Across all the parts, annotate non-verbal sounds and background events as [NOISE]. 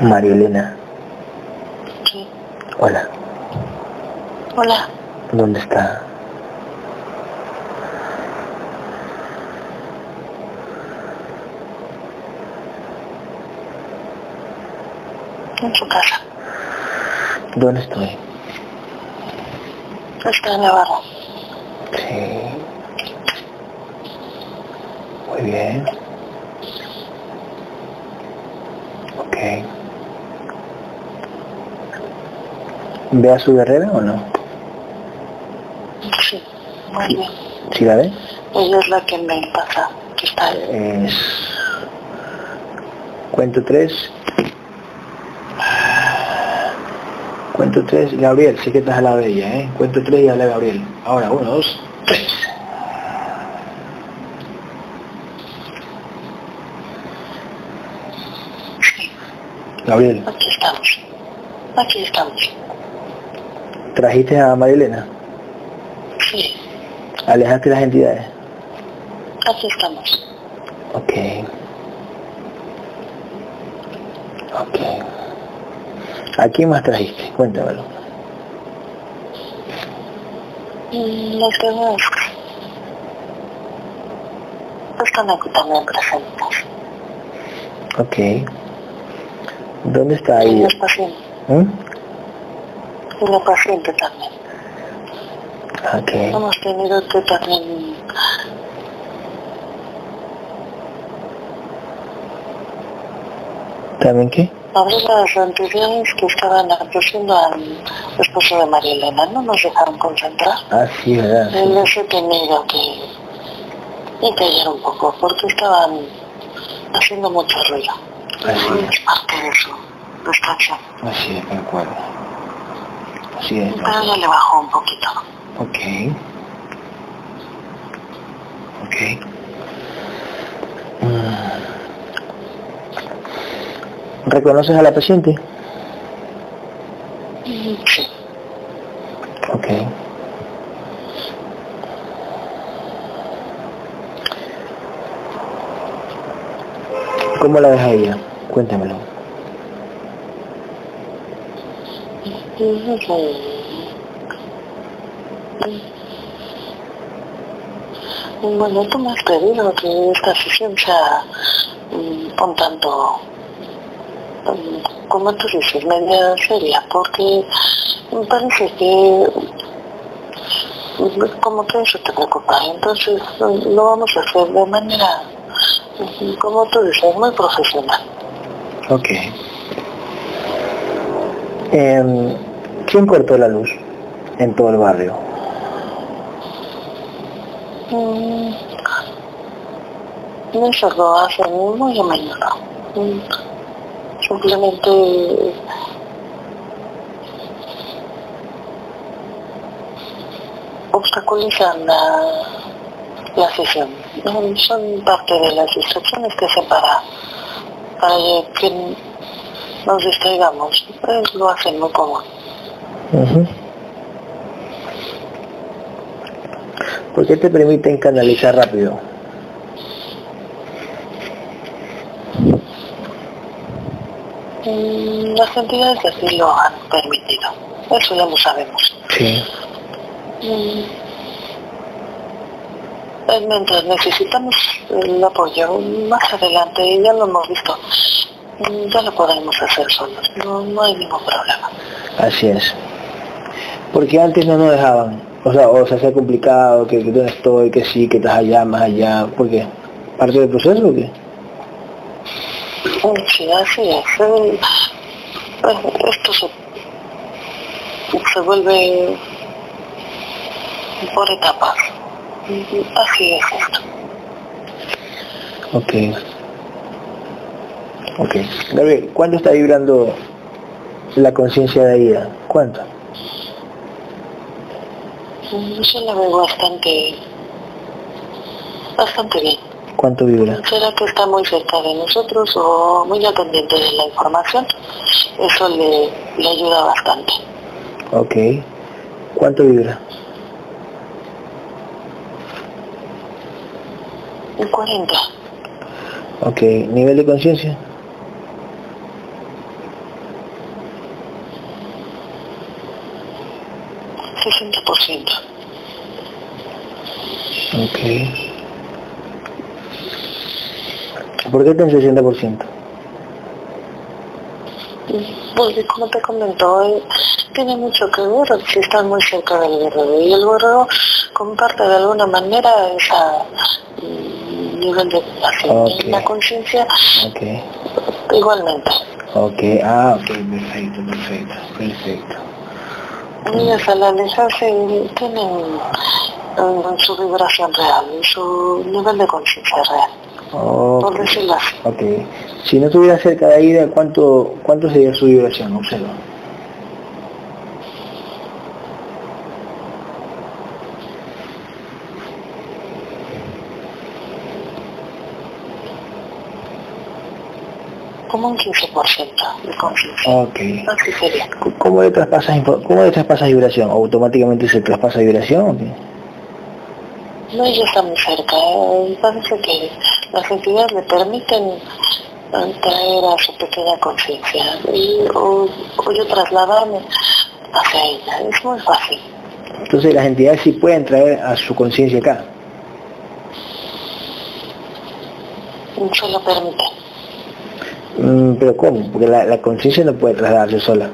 María Elena. Sí. Hola. Hola. ¿Dónde está? En su casa. ¿Dónde estoy? Está en la barra. Sí. Muy bien. Ok. ¿Ve a su guerrera o no? Sí. Muy bien. ¿Sí la ve? Ella es la que me pasa. Que está ahí. Es... Cuento tres. Cuento tres, Gabriel, sé que estás al lado de ella, ¿eh? Cuento tres y habla Gabriel. Ahora, uno, dos, tres. Sí. Gabriel, Aquí estamos. Aquí estamos. ¿Trajiste a Marilena? Sí. ¿Alejaste las entidades? Aquí estamos. Ok. Ok. ¿A quién más trajiste? Cuéntamelo. Mm, Los demás están aquí también presentes. Ok. ¿Dónde está los pacientes. ¿Mm? Y la paciente también. Ok. Hemos tenido que también ¿También qué? abrir las anteriores que estaban acogiendo al esposo de María Elena. No nos dejaron concentrar. Ah, sí, ¿verdad? Y les he tenido que, que callar un poco porque estaban haciendo mucho ruido. Así Es parte de su distracción. Así es, me acuerdo. Así es. Pero ya le bajó un poquito. Ok. Ok. Mm. ¿Reconoces a la paciente? Sí. Ok. ¿Cómo la ves a ella? Cuéntamelo. Bueno, tú me has pedido que esta sesión sea mm, un tanto, mm, como tú dices, media seria, porque me parece que mm, como que eso te preocupa. Entonces mm, lo vamos a hacer de manera, mm, como tú dices, muy profesional. Ok. Em, ¿Quién cortó la luz en todo el barrio? Mm, Eso lo hacen muy a menudo. Mm, Simplemente obstaculizan la, sesión. Son parte de las instrucciones que hacen para, para que nos distraigamos. Eh, Lo hacen muy común. Ujú. ¿Por qué te permiten canalizar rápido? Mm, Las entidades así lo han permitido. Eso ya lo sabemos. Sí. Mm. Eh, Mientras necesitamos el apoyo, más adelante ya lo hemos visto, Mm, ya lo podemos hacer solos, no, no hay ningún problema. Así es. Porque antes no nos dejaban. O sea, o se hacía complicado, que, que dónde estoy, que sí, que estás allá, más allá. ¿Por qué? ¿Parte del proceso o qué? Sí, así es. Esto se, se vuelve por etapas. Así es esto. Ok. Ok. Gabriel, ¿cuánto está vibrando la conciencia de Aida? ¿Cuánto? Yo la veo bastante, bastante bien. ¿Cuánto vibra? ¿Será que está muy cerca de nosotros o muy al pendiente de la información? Eso le, le ayuda bastante. Ok. ¿Cuánto vibra? Un 40. Ok. ¿Nivel de conciencia? 60%. Ok. ¿Por qué está en 60%? Porque como te comentó, eh, tiene mucho que ver si están muy cerca del guerrero. Y el guerrero comparte de alguna manera esa mm, nivel de la conciencia igualmente. Ok, ah, ok, perfecto, perfecto, perfecto. Ellas al alejarse tienen su vibración real, su nivel de conciencia real, por Ok, decirlo así. ok. Si no estuviera cerca de Aida, ¿cuánto, cuánto sería su vibración? Observa. Como un 15% de conciencia. Ok. Así sería. ¿Cómo le traspasas, cómo le traspasas vibración? ¿Automáticamente se traspasa vibración? No, ella está muy cerca. eh, Parece que las entidades le permiten traer a su pequeña conciencia y o, o yo trasladarme hacia ella. Es muy fácil. Entonces las entidades sí pueden traer a su conciencia acá. Se lo permite. Mm, pero ¿cómo? Porque la, la conciencia no puede trasladarse sola.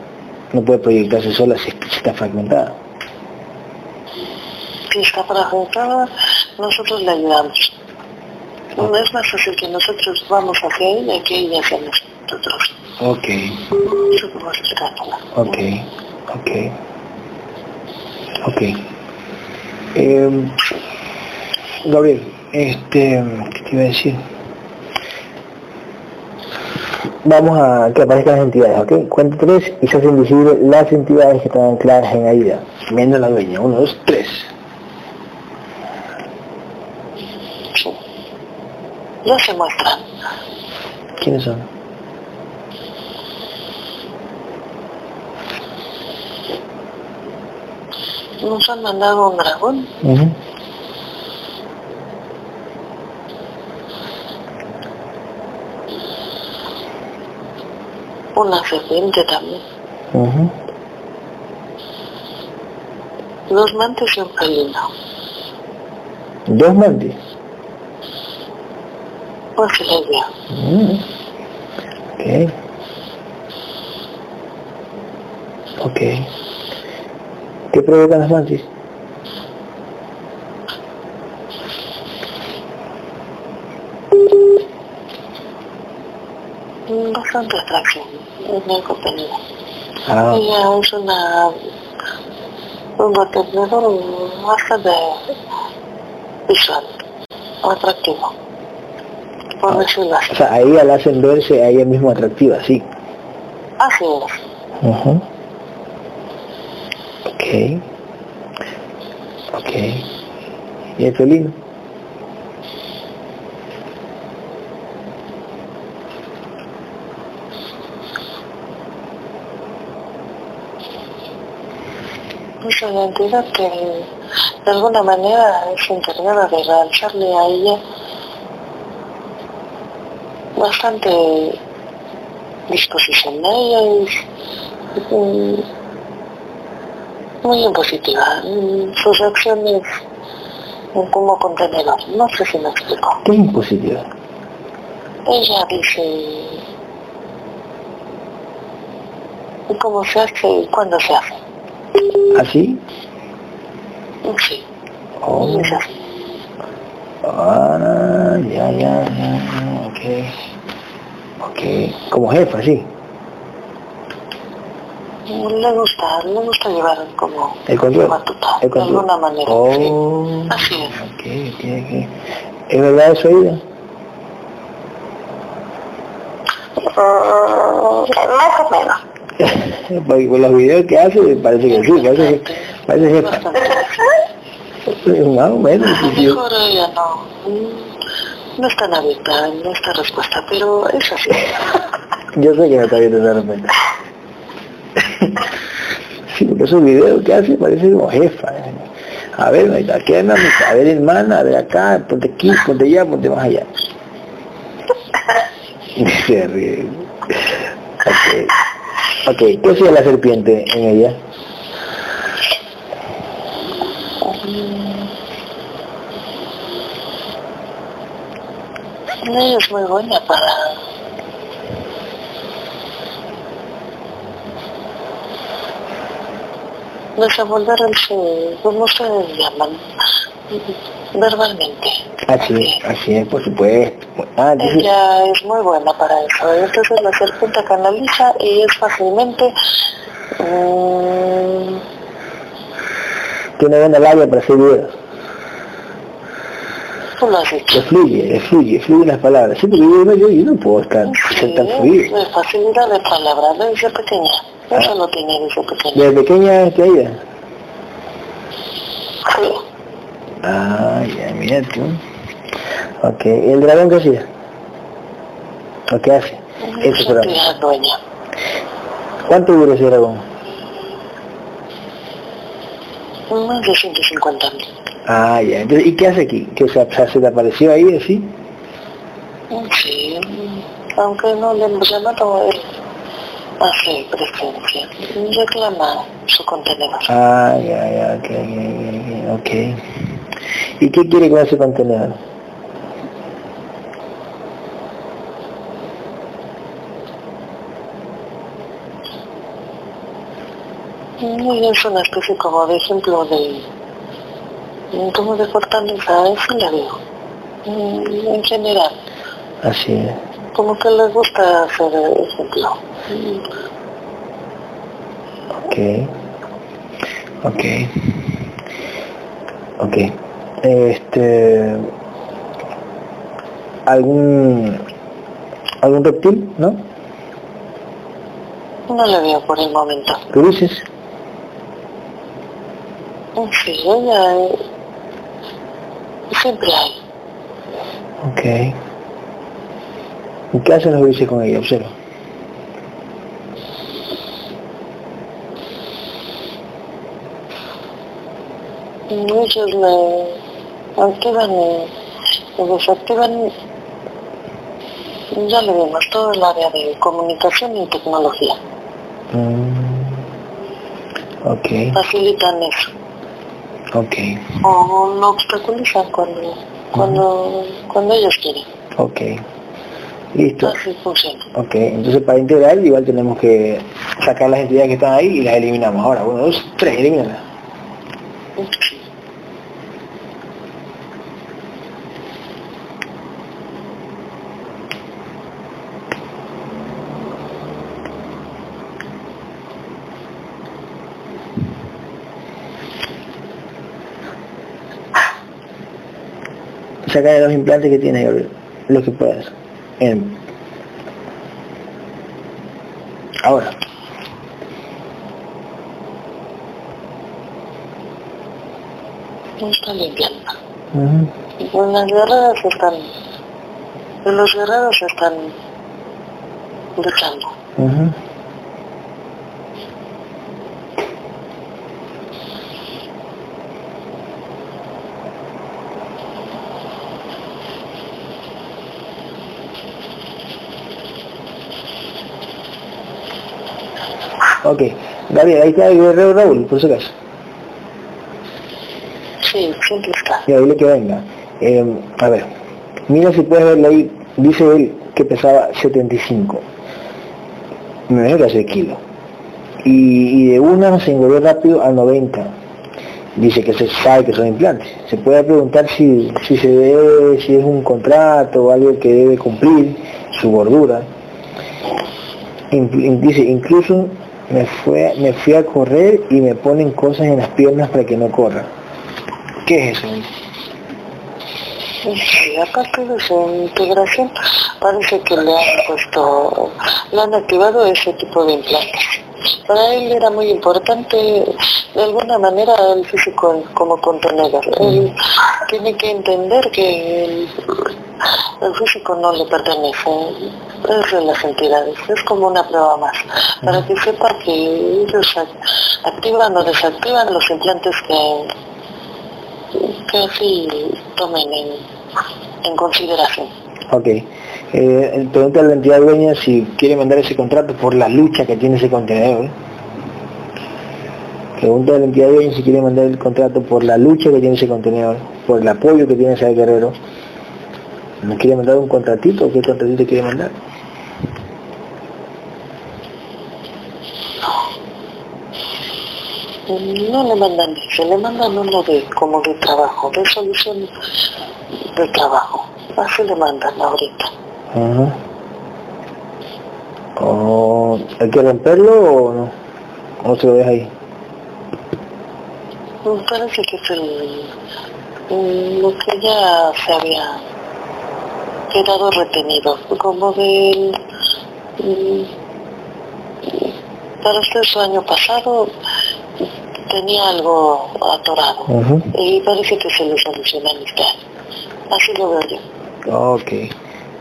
No puede proyectarse sola si, está fragmentada. Si está fragmentada, nosotros le ayudamos. No es más fácil que nosotros vamos hacia ella que ella hacia nosotros. Ok, Eso como escápula. ok, ok. Ok. Eh, Gabriel, este, ¿qué te iba a decir? Vamos a que aparezcan las entidades, ¿ok? Cuento tres y se hacen visibles las entidades que están ancladas en Aida. Viendo la dueña. Uno, dos, tres. Ya se muestran. ¿Quiénes son? Nos han mandado un dragón, Ujú. Una serpiente también, Ujú. dos mantes y un felino. Dos mantis. Se les dio. Mm. Ok. Ok. ¿Qué provocan las mantis? Bastante atracción el contenido. Ah, Ella es una un bateador bastante visual, atractivo, por decirlo así. o sea, a ella la hacen verse a ella misma atractiva, sí. Así es. Ok. Ok. ¿Y el felino? Una entidad que de alguna manera es encargada de lanzarle a ella bastante disposición. Ella es mm, muy impositiva. Mm, Sus reacciones mm, como contenedor. No sé si me explico. ¿Qué impositiva? Ella dice cómo se hace y cuándo se hace. ¿Así? Sí, Oh. Ah, ya, ya, ya, ok. Ok. Como jefa, sí. Le gusta, le gusta llevar como El control. batuta, El de control. alguna manera. sí. Oh. Así es. Ok, ok, ok. ¿Es verdad eso, Ida? Mm, más o menos. [LAUGHS] Porque con los videos que hace parece que sí, parece que parece jefa. Bastante. [LAUGHS] Más o menos. Mejor ella no, mm, no es tan abierta en esta respuesta, pero es así. [LAUGHS] Yo sé que no está viendo esa respuesta. Sí, porque esos videos que hace parece como jefa. eh. A ver, aquí andamos, a ver hermana, a ver acá, ponte aquí, ponte allá, ponte más allá. Se ríe. Ok. Ok, ¿qué hacía la serpiente en ella? Ella es muy buena para desenvolver el ¿cómo ustedes llaman? Verbalmente. Así, así es, por supuesto. Ah, Ella es muy buena para eso. Entonces la serpiente canaliza y es fácilmente... Um, Tiene buena labia para videos. Tú lo has dicho. Le fluye, le fluye, fluye las palabras. Sí, porque yo, no, yo, yo no puedo estar sí, tan fluido. De facilidad de palabras, desde pequeña. Eso lo tiene desde pequeña. ¿Desde pequeña está ella? Sí. Ah, ya, mira tú. Ok, ¿y el dragón qué hacía? ¿O qué hace? Ese Es dragón. ¿Cuánto dura ese dragón? De 150 mil. Ah, ya. Entonces, ¿y qué hace aquí? ¿Que se, se, te apareció ahí así? Sí, aunque no le hemos llamado, él hace presencia. Reclama su contenedor. Ah, ya, ya, ok, ok. ¿Y qué quiere con ese contenedor? Y es una especie como de ejemplo de, como de fortaleza, eso la veo. En general, Así es. como que les gusta hacer ejemplo. Ok. Ok. Ok. Este... ¿Algún... algún reptil, no? No le veo por el momento. ¿Cruces? Sí, eh, siempre hay. Ok. ¿Y qué hacen los grises con ella? Observa. Ellos le activan y desactivan, ya le vemos, todo el área de comunicación y tecnología. Mm. Ok, Facilitan eso. ok, O lo obstaculizan cuando, cuando, cuando ellos quieren. ok. Listo. Así funciona. Ok, entonces para integrar igual tenemos que sacar las entidades que están ahí y las eliminamos. Ahora, uno, dos, tres, elimínalas. Sí. Saca de los implantes que tiene lo que puedas. Bien. Ahora. No está limpiando. Ujú. Las guerreras están, los guerreros están luchando. Ujú. Ok, David, ahí está el guerrero Raúl, por si acaso. Sí, siempre está. Ya, dile que venga. Eh, a ver, mira si puedes verlo ahí, dice él que pesaba 75. Me imagino que hace kilo. Y, y de una se engordó rápido a 90. Dice que se sabe que son implantes. Se puede preguntar si, si se debe, si es un contrato o algo que debe cumplir, su gordura. In- in- dice, incluso me, fue, me fui a correr y me ponen cosas en las piernas para que no corra. ¿Qué es eso? Sí, aparte de su integración, parece que le han puesto, le han activado ese tipo de implantes. Para él era muy importante, de alguna manera, el físico como contenedor. Él tiene que entender que el, el físico no le pertenece, es de las entidades, es como una prueba más, para que sepa que ellos ac- activan o desactivan los implantes que, que así tomen en, en consideración. Ok. Eh, pregunta a la entidad dueña si quiere mandar ese contrato por la lucha que tiene ese contenedor. Pregunta a la entidad de si quiere mandar el contrato por la lucha que tiene ese contenedor, por el apoyo que tiene ese guerrero. ¿No quiere mandar un contratito? ¿Qué contratito quiere mandar? No le mandan eso, le mandan uno de como de trabajo, de solución de trabajo. Así le mandan ahorita. Ajá. ¿O ¿Hay que romperlo o no? ¿O se lo deja ahí? Me parece que es el, lo que ya se había quedado retenido, como del... Para usted su año pasado tenía algo atorado y parece que se le soluciona este año. Así lo veo yo. Ok.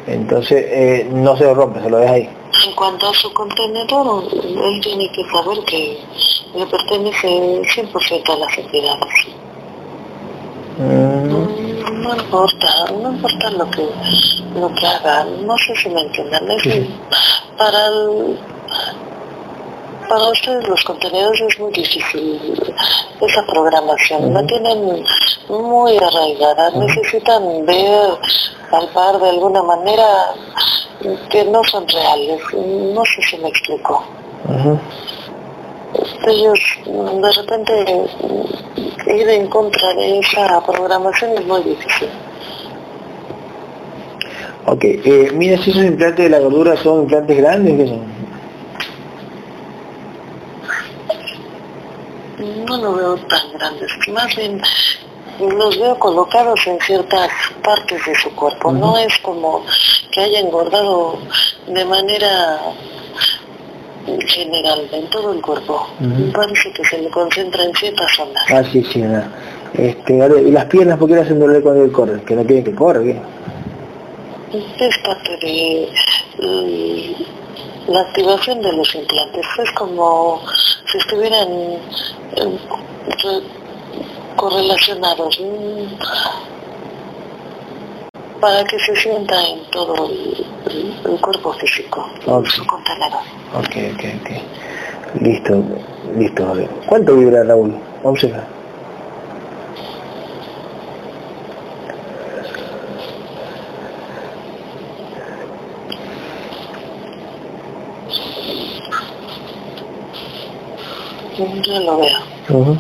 Entonces, eh, no se lo rompe, se lo deja ahí. En cuanto a su contenedor, él tiene que saber que le pertenece 100% a las entidades. Mm, No importa, no importa lo que, lo que haga, no sé si me entiendan. Es Sí. para el- para ustedes los contenedores es muy difícil esa programación, la tienen muy arraigada, necesitan ver, palpar de alguna manera que no son reales, no sé si me explico. Ellos de repente ir en contra de esa programación es muy difícil. Ok, eh, mira si esos implantes de la gordura son implantes grandes, ¿qué son? No lo veo tan grandes, más bien los veo colocados en ciertas partes de su cuerpo, no es como que haya engordado de manera general en todo el cuerpo. Ujú. Parece que se le concentra en ciertas zonas. Ah, sí, sí, nada. Este, a ver, ¿y las piernas por qué le hacen doler cuando él corre? Que no quieren que corra, ¿qué? Es parte de mm, la activación de los implantes. Es como si estuvieran eh, re- correlacionados mm, para que se sienta en todo el, el- el cuerpo físico, Ok. su contenedor. Ok, ok, ok. Listo, listo, a ver. ¿Cuánto vibra Raúl? Vamos a ver. Mm, Ya lo veo. Ujú.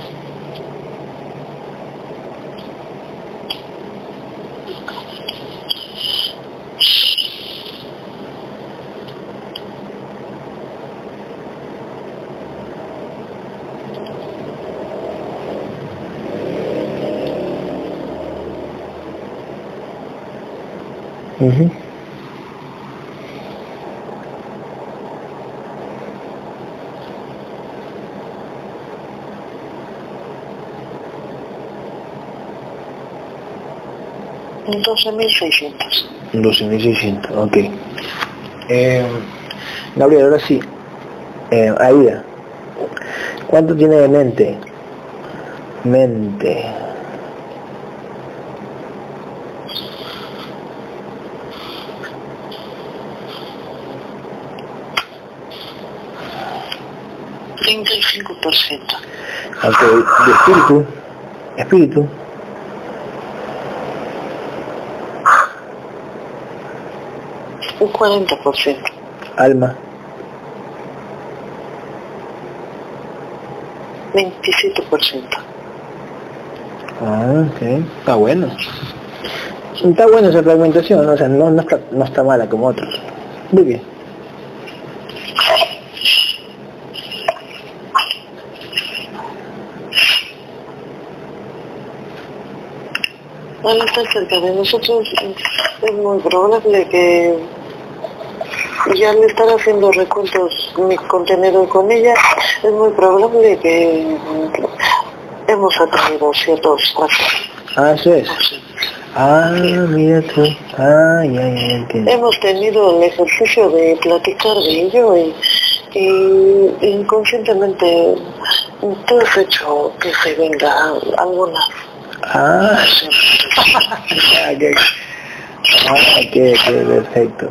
Ujú. Mm, 12.600. 12.600, ok. Eh, Gabriel, ahora sí. Eh, Aida, ¿cuánto tiene de mente? Mente. Ciento. Ok, de espíritu. Espíritu. Un 40%. Alma. 27%. Ah, ok. Está bueno. Está buena esa fragmentación, ¿no? o sea, no, no, está, no está mala como otros. Muy bien. Al estar cerca de nosotros es muy probable que ya al estar haciendo recuentos mi contenedor con ella, es muy probable que hemos atraído ciertos casos. Ah, eso es. Ah, mira tú. Ah, ya, ya, entiendo. Hemos tenido el ejercicio de platicar de ello y, y inconscientemente tú has hecho que se venga alguna Ah, [LAUGHS] ah, qué, qué, perfecto.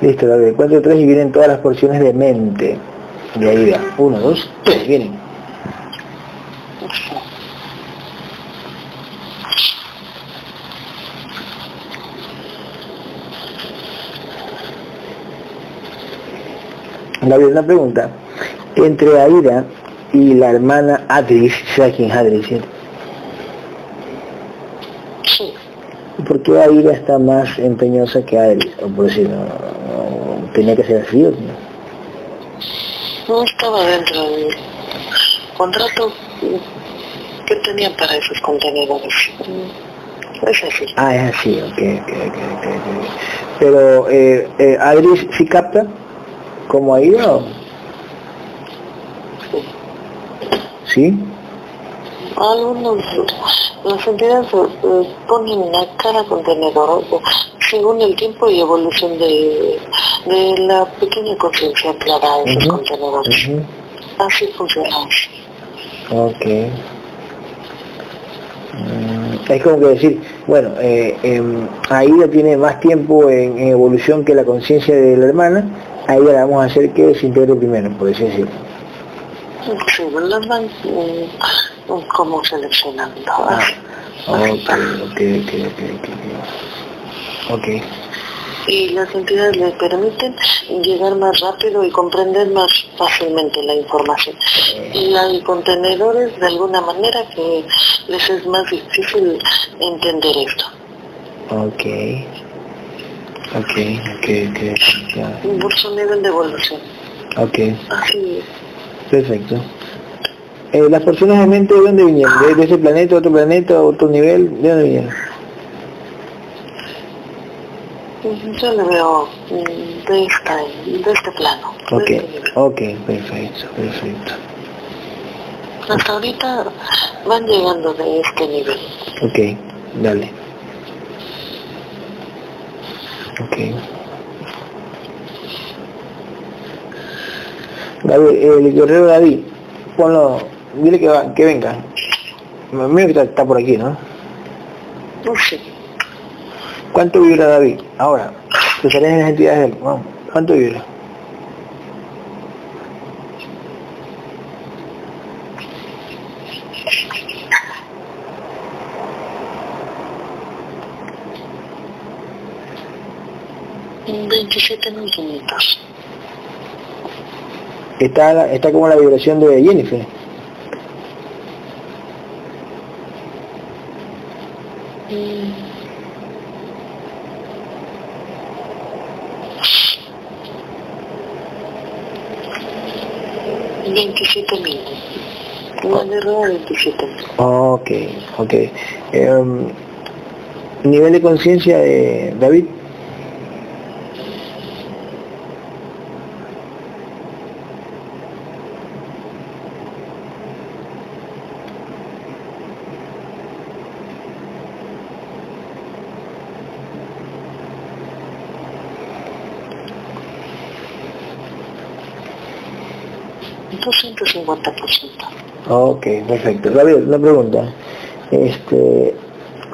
Listo, David. 4, 3 y vienen todas las porciones de mente. De ahí va. 1, 2, 3, vienen. David, una pregunta. Entre Aida y la hermana Adris, [LAUGHS] ¿sabes quién es Adris, cierto? ¿Por qué Aida está más empeñosa que Adris? O por decir, no, no, tenía que ser así o no? No estaba dentro del contrato que tenían para esos contenedores. Es así. Ah, es así, ok, ok, ok, ok. ok. Pero, eh, eh, ¿Adris sí capta como Aida o? Sí. Algunos, las entidades eh, ponen a cada contenedor eh, según el tiempo y evolución de, de la pequeña conciencia clara de esos Ujú, contenedores. ujú. Así funciona. Ok. Mm, Es como que decir, bueno, eh, em, Aida tiene más tiempo en, en evolución que la conciencia de la hermana, a ella la vamos a hacer que se integre primero, por así decirlo. Sí, las van mm, como seleccionando. Ah, Así. ok, ok, ok, ok, ok. Ok, y las entidades le permiten llegar más rápido y comprender más fácilmente la información. Y hay contenedores de alguna manera que les es más difícil entender esto. ok. Ok, ok, ok, ya, Por su nivel de evolución. ok, Así perfecto. Eh, ¿Las personas de mente de dónde vinieron? ¿De, de ese planeta, otro planeta, otro nivel? ¿De dónde vinieron? Yo le veo mm, de, esta, de este plano. Ok, este ok, perfecto, perfecto. Hasta ahorita van llegando de este nivel. Ok, dale. Ok. David, el guerrero David, ponlo, dile que, va, que venga. Mira que está, está por aquí, ¿no? No sé. ¿Cuánto vibra David? Ahora, te salen en las entidades de él. Vamos, ¿cuánto vibra? 27 minutos. Está, está como la vibración de Jennifer. Mm. Veintisiete minutos. Una guerra de 27 minutos. Ok, ok. Em, nivel de conciencia de David. Doscientos cincuenta por ciento. Ok, perfecto. David, una pregunta. Este,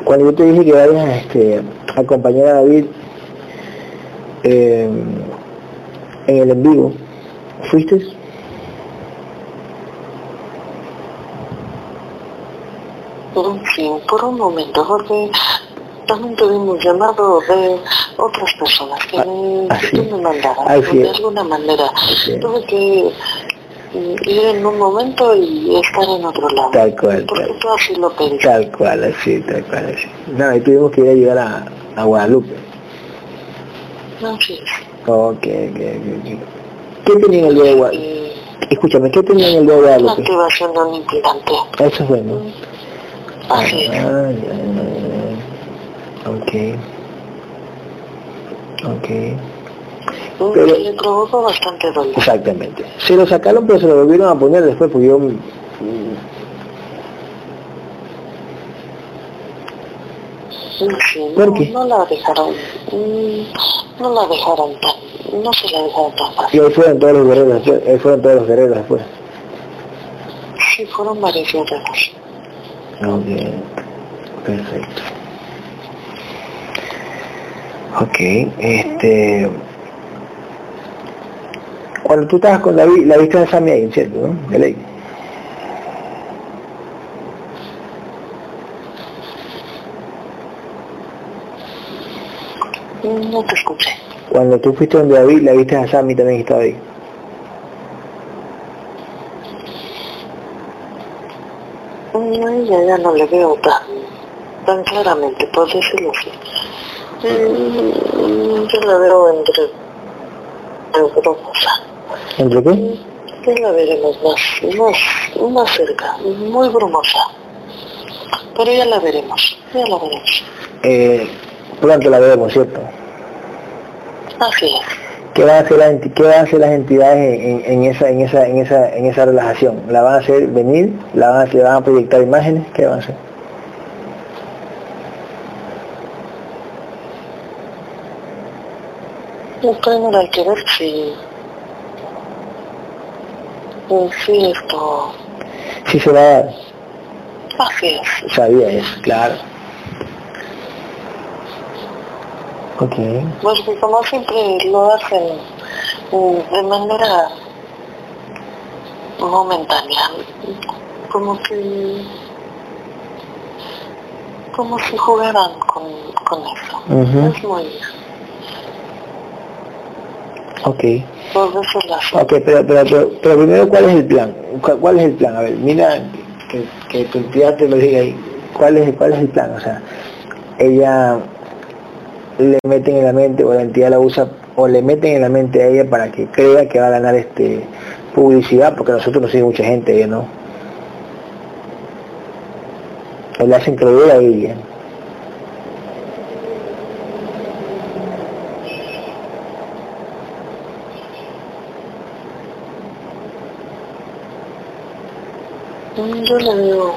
cuando yo te dije que vayas este, a acompañar a David em, en el en vivo, ¿fuiste? Sí, por un momento, porque también tuvimos llamado de otras personas que, Ah, que así. tú me mandaras. Así de es. alguna manera tuve que ir en un momento y estar en otro lado. Tal cual, Porque tal. tú así lo pediste. Tal cual, así, tal cual, así. Nada, y tuvimos que ir a llegar a, a Guadalupe. Así es. Ok, ok, ok. ¿Qué tenía en el día de Guadalupe? Escúchame, ¿qué tenía en el día de la Guadalupe? activación de un implante. Eso es bueno. Así es. Ah, ya, ya, ya. Ok. Ok. Pero- Le provocó bastante dolor. Exactamente. Se lo sacaron pero se lo volvieron a poner después porque yo... mm, Sí, ¿Por no, qué? no la dejaron, mm, no la dejaron tan, no se la dejaron tan Y fácil. ahí fueron todos los guerreros. Ahí fueron todos los guerreros después. Sí, fueron varios guerreros. Ok. Perfecto. Ok, este... Cuando tú estabas con la, la vista de Samyain, ¿cierto? ¿no? De ley. No te escuché. Cuando tú fuiste donde David, la viste a Sammy también estaba ahí. No, ya, ya no le veo tan, tan claramente, por decirlo así. Mm, yo la veo entre, entre cosas. ¿Entre qué? Ya la veremos más, más, más cerca, muy brumosa. Pero ya la veremos, ya la veremos. Eh, pronto la veremos, ¿cierto? Así es. ¿Qué van a hacer las, qué van a hacer las entidades en, en esa, en, esa, en, esa, en esa relajación? ¿La van a hacer venir? ¿La van a, ¿Le van a proyectar imágenes? ¿Qué van a hacer? Pues primero hay que ver si, Sí se va a dar. así es. Sabía eso, claro. Ok. Pues como siempre lo hacen mm, de manera momentánea, como que como si jugaran con, con eso. Es muy, Ok. Ok, pero, pero, pero, pero primero, ¿cuál es el plan? ¿Cuál, cuál es el plan? A ver, mira, que, que tu entidad te lo diga ahí. ¿Cuál es, ¿Cuál es el plan? O sea, ella le meten en la mente, o la entidad la usa, o le meten en la mente a ella para que crea que va a ganar este publicidad, porque a nosotros nos sigue mucha gente, ella no. O le hacen creer a ella. Mm, Yo le veo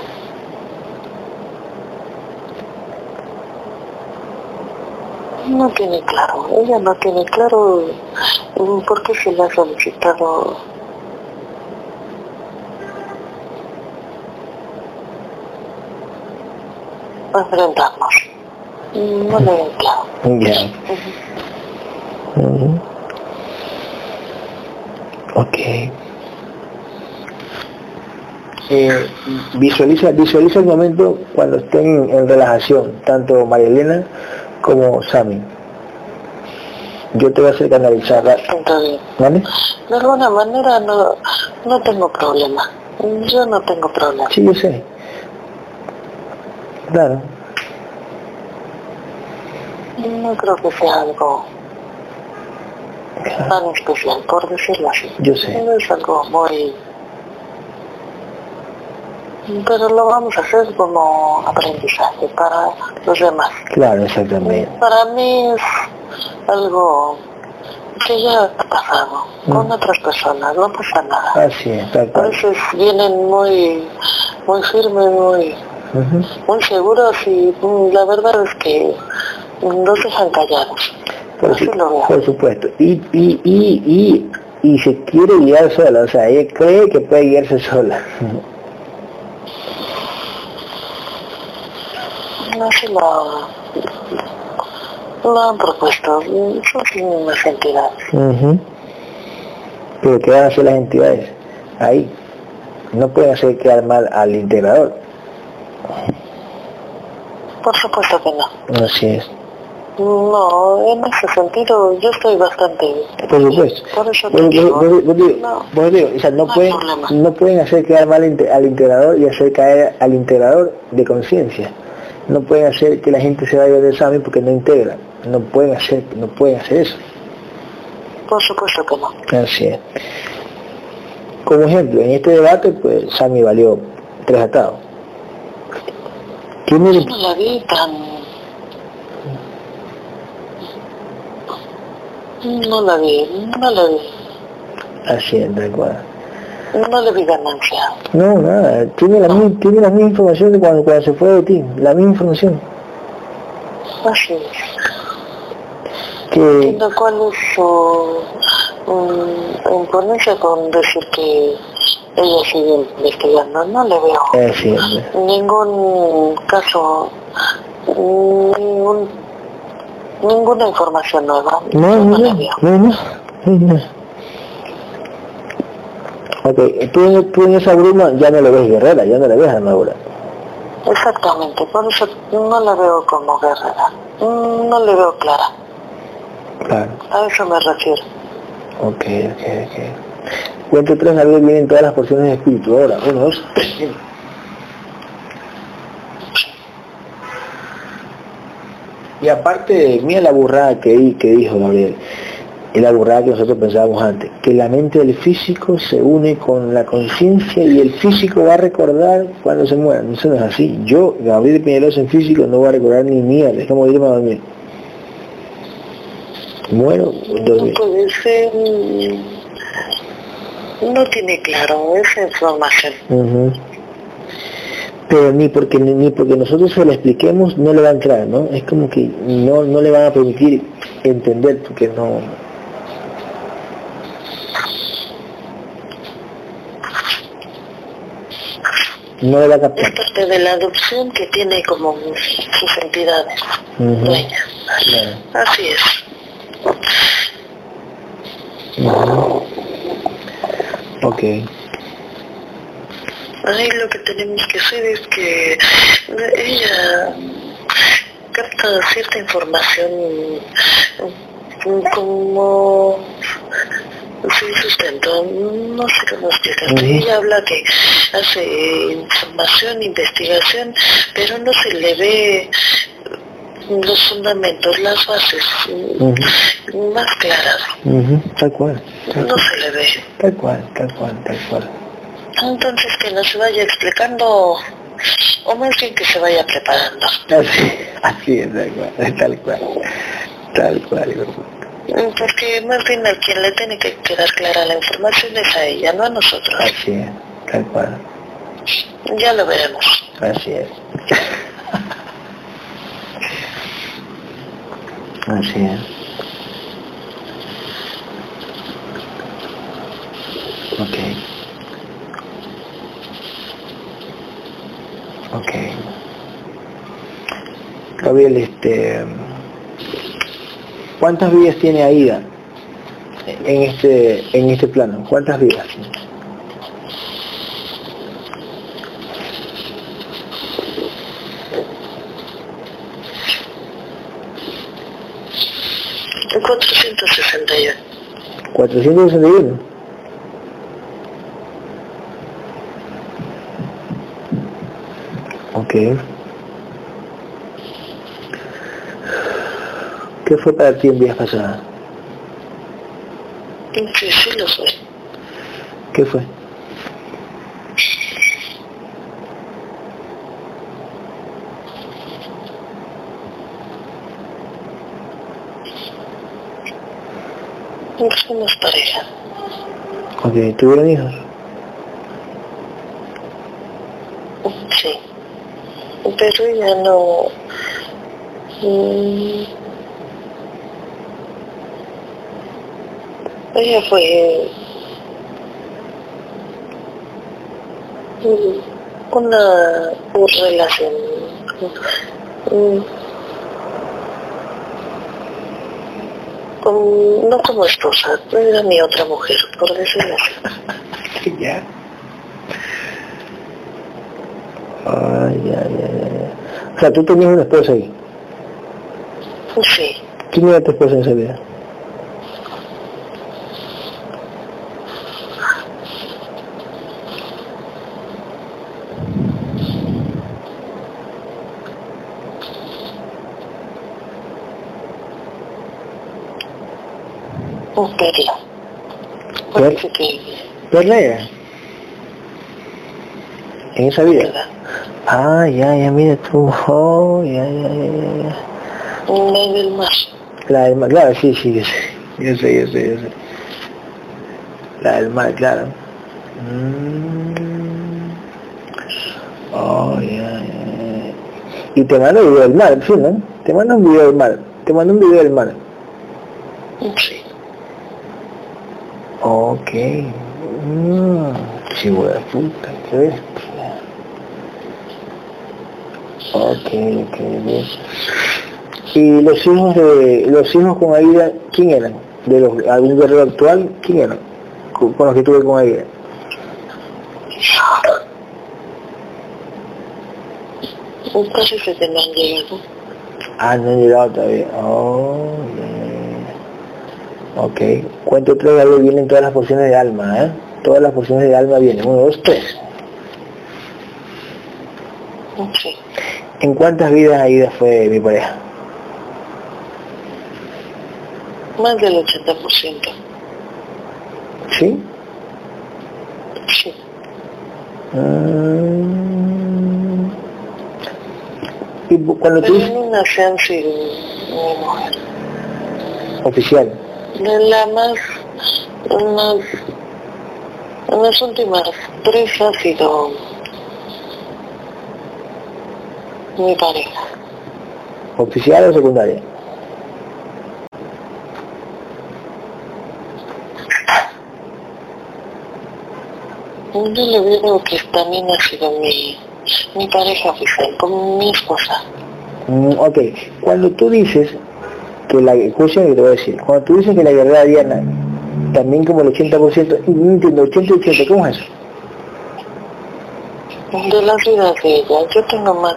no tiene claro, ella no tiene claro por qué se le ha solicitado enfrentarnos. No le veo claro. Ya. Ujú. Ok. Eh, visualiza, visualiza el momento cuando estén en relajación, tanto María Elena como Sammy. Yo te voy a hacer canalizar, Entonces, ¿vale? de alguna manera no, no tengo problema. Yo no tengo problema. Sí, yo sé. Claro. No creo que sea algo tan especial, por decirlo así. Yo sé. No es algo muy... Pero lo vamos a hacer como aprendizaje para los demás. Claro, exactamente. Para mí es algo que ya ha pasado con otras personas, no pasa nada. Así es, tal A veces vienen muy, muy firmes, muy, muy seguros y mm, la verdad es que nos dejan callados. Por, Así su- lo veo. por supuesto. Y, y, y, y, y se quiere guiar sola, o sea, ella cree que puede guiarse sola. [LAUGHS] No se lo, lo han propuesto, son unas entidades. Ujú. Pero ¿qué van a hacer las entidades? Ahí. No pueden hacer quedar mal al integrador. Por supuesto que no. Así es. No, en ese sentido yo estoy bastante... Por supuesto. Por eso te digo, no, pueden, no pueden hacer quedar mal al integrador y hacer caer al integrador de conciencia. No pueden hacer que la gente se vaya del examen porque no integran. No pueden hacer, no pueden hacer eso. por supuesto que no. Así es. Como ejemplo, en este debate, pues Sammy valió tres atados. ¿Quién Yo no la vi tan... No la vi, no la vi, Así es, tal cual. No le vi ganancia. No, nada, tiene la, mi- tiene la misma información de cuando, cuando se fue de ti, la misma información. Así es. Que, Entiendo cuál es su mm, imponencia con decir que ella sigue investigando. No le veo así es. ningún caso, ningún, ninguna información nueva. No, no no, no, no, no, no, no. Ok, tú, tú en esa bruma ya no le ves guerrera, ya no le ves armadura. Exactamente, por eso no la veo como guerrera, no le veo clara. Claro. A eso me refiero. Ok, ok, ok. Cuento tres, a vienen todas las porciones de espíritu. Ahora, uno, dos, tres. Y aparte, mira la burrada que dijo Gabriel y la burrada que nosotros pensábamos antes, que la mente del físico se une con la conciencia y el físico va a recordar cuando se muera. No, eso no es así. Yo, Gabriel Piñeros en físico, no voy a recordar ni mierda, es como irme a dormir. Muero, dormir. No puede ser, no tiene claro esa información. Pero ni porque ni porque nosotros se lo expliquemos no le va a entrar, ¿no? Es como que no, no le van a permitir entender porque no, no Es parte de la adopción que tiene como sus entidades dueñas. Así es. Ok. Ahí lo que tenemos que hacer es que ella capta cierta información como Sí, sustento, no sé cómo explicarte. Ella habla que hace información, investigación, pero no se le ve los fundamentos, las bases más claras. Tal cual. no se le ve. Tal cual, tal cual, tal cual. Entonces que nos vaya explicando, o más bien que se vaya preparando. Así, así es, tal cual, tal cual. Tal cual, porque más bien al quien le tiene que quedar clara la información es a ella, no a nosotros. Así es, tal cual. Ya lo veremos. Así es. Así es. Ok. Ok. Gabriel, este... ¿Cuántas vidas tiene Aida en este, en este plano? ¿Cuántas vidas? ¿461? ¿461? Ok. ¿Qué fue para ti en días pasados? Sí, sí lo fue. ¿Qué fue? Somos pareja. Ok, ¿tuvieron hijos? Sí. Pero ella no... Mm, Ella fue una, relación no como esposa, era mi otra mujer, por decirlo así. [LAUGHS] ya. Ay, ya, ya. O sea, tú tenías una esposa ahí. Sí. ¿Quién era tu esposa en esa vida? Perla. ¿Perla era? ¿En esa vida? Ah, ya, ya, mira tú. Oh, ya, ya, ya, ya. La del mar. La del mar, claro, sí, sí, yo sé. Yo sé, yo sé, yo sé. La del mar, claro. Mm. Oh, ya, ya. Y te mando un video del mar, sí, ¿no? Te mando un video del mar. Te mando un video del mar. Sí. Ok. Mm, chivo de puta, qué bestia. Ok, ok, bien. ¿Y los hijos de los hijos con Aida, quién eran? ¿De los, algún guerrero actual? ¿Quién eran? Con, los que tuve con Aida. Casi se te me han llegado. Ah, no han llegado todavía. Oh, Ok, cuento tres, algo vienen todas las porciones de alma, ¿eh? Todas las porciones de alma vienen. Uno, dos, tres. Sí. ¿En cuántas vidas Aida fue mi pareja? Más del 80%. ¿Sí? Sí. Mm. Y cuando tú Pero dices en una mi mujer. oficial, De la más, unas, en las últimas tres ha sido mi pareja. oficial o secundaria. Yo le veo que también ha sido mi, mi pareja oficial, como mi esposa. Mm, ok, cuando tú dices que la, escuchen que te voy a decir, cuando tú dices que la guerrera Diana, también como el 80%, no entiendo, 80 y 80, ¿cómo es eso? De las vidas de ella, yo tengo más,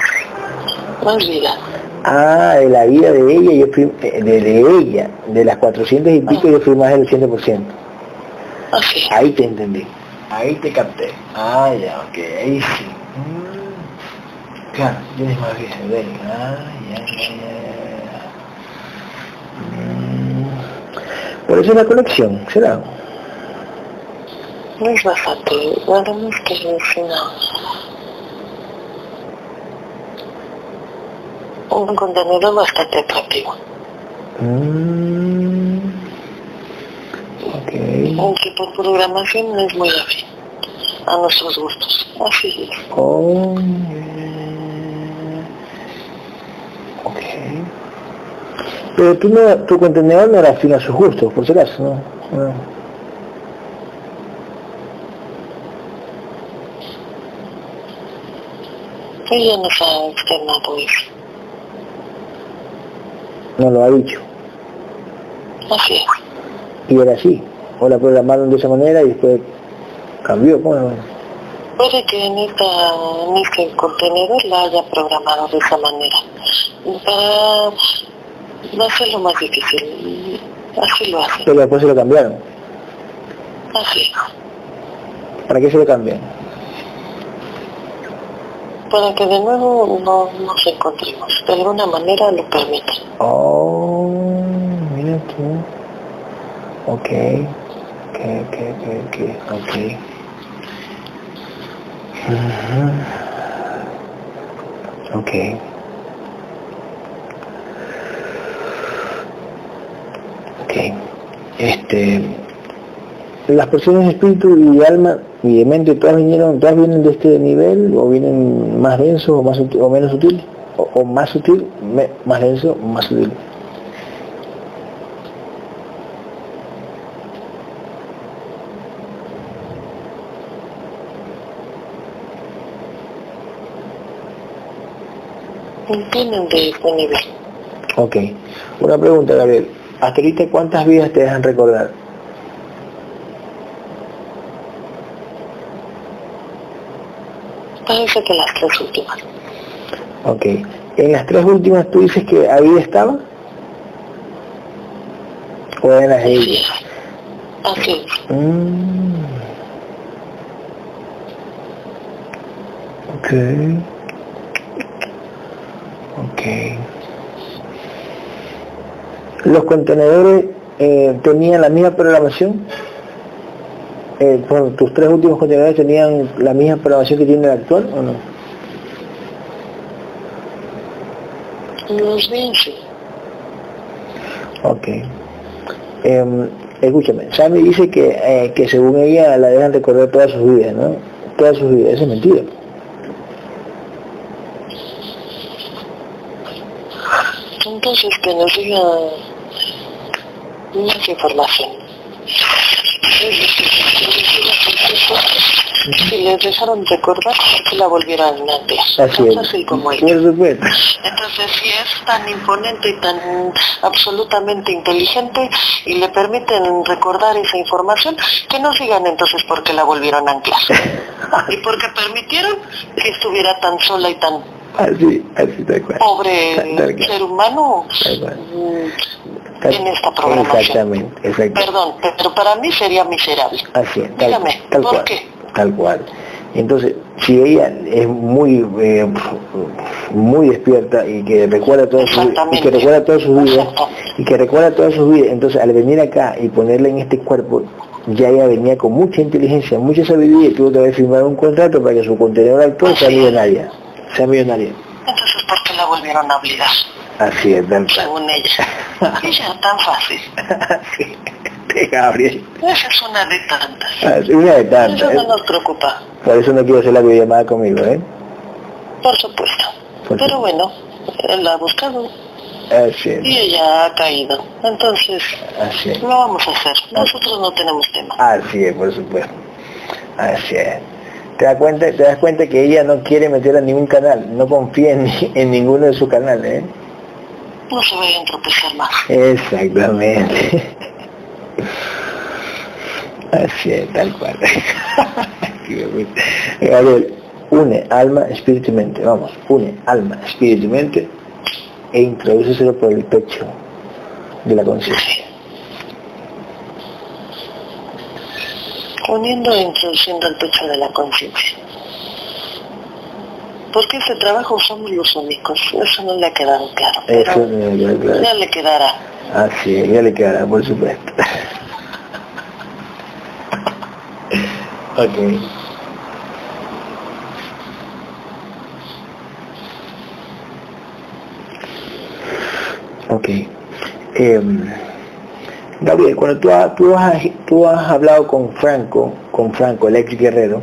más vida. Ah, de la vida de ella, yo fui, de, de ella, de las 400 y pico, yo fui más del 80%. Así. Ahí te entendí. Ahí te capté. Ah, ya, ok, ahí sí. Mm, Claro, yo lo dije, ven. Ah, ya, ya, ya, Por eso la conexión, ¿será? No es bastante, además que es una, un contenido bastante atractivo. Mm, ok. Aunque por programación no es muy afín a nuestros gustos. Así es. Oh, ok. Pero tú no, tu contenedor no era afín a sus gustos, por si acaso, ¿no? No. Ella nos ha externado eso. No lo ha dicho. Así es. Y era así. O la programaron de esa manera y después cambió. ¿cómo? Puede que en, esta, en este contenedor la haya programado de esa manera. Para hacerlo más difícil. Así lo hace. Pero después se lo cambiaron. Así. ¿Para qué se lo cambian? Para que de nuevo no nos encontremos. De alguna manera lo permite. Oh, mira tú. Ok. Ok, ok, ok, ok. ok. Ujú. Ok. Ok. Este, las personas de espíritu y de alma y de mente, todas vinieron, todas vienen de este nivel o vienen más densos o más o menos sutil o, o más sutil, me- más denso, más sutil. Tienen de este nivel. Ok. Una pregunta, Gabriel. Hasta ahorita, ¿cuántas vidas te dejan recordar? Parece que las tres últimas. Ok. En las tres últimas, ¿tú dices que ahí estaba? ¿O en las de Así. Mm. Ok. Ok. ¿Los contenedores eh, tenían la misma programación? Eh, ¿Tus tres últimos contenedores tenían la misma programación que tiene el actual o no? Los vi sí. Ok. Em, escúchame, Sammy dice que, eh, que según ella la dejan recordar todas sus vidas, ¿no? Todas sus vidas, eso es mentira. Entonces que nos diga más información. Si les dejaron recordar, que la volvieran antes. Así Tan es. fácil como supuesto. Entonces, si es tan imponente y tan absolutamente inteligente y le permiten recordar esa información, que no sigan entonces porque la volvieron a anclar. [LAUGHS] y porque permitieron que estuviera tan sola y tan Así, así tal cual. pobre Tal- tal cual. ser humano Tal- en esta programación. Exactamente, exacto. Perdón, pero para mí sería miserable. Así es, tal, Dígame, tal ¿por cual. qué? Tal cual. Entonces, si ella es muy eh, muy despierta y que recuerda todas sus y que recuerda todas sus vidas y que recuerda todas sus vidas, entonces al venir acá y ponerla en este cuerpo, ya ella venía con mucha inteligencia, mucha sabiduría y tuvo que haber firmado un contrato para que su contenedor actual sea millonaria, sea millonaria. Entonces, ¿por qué la volvieron a obligar? Así es, Según ella. [LAUGHS] ella tan fácil. sí. Gabriel. Esa es una de tantas. Ah, una de tantas. Eso no nos preocupa. Por eso no quiero hacer la videollamada conmigo, ¿eh? Por supuesto. Por Pero bueno, él la ha buscado Así es, y ella ha caído. Entonces, así es. lo vamos a hacer. Nosotros no tenemos tema. Así es, por supuesto. Así es. Te das cuenta, te das cuenta que ella no quiere meterla en ningún canal, no confía en, en ninguno de sus canales, ¿eh? No se vayan a tropezar más. Exactamente. Así es, tal cual. Gabriel, une alma, espíritu y mente. Vamos, une alma, espíritu y mente e introdúceselo por el pecho de la conciencia. Uniendo e introduciendo el pecho de la conciencia. Porque ese trabajo somos los únicos. Eso no le ha quedado claro. Eso no me queda claro. ya le quedará. Así es, ya le quedará, por supuesto. [LAUGHS] ok. Ok. Em, Gabriel, cuando tú, tú, has, tú has hablado con Franco, con Franco, el ex guerrero,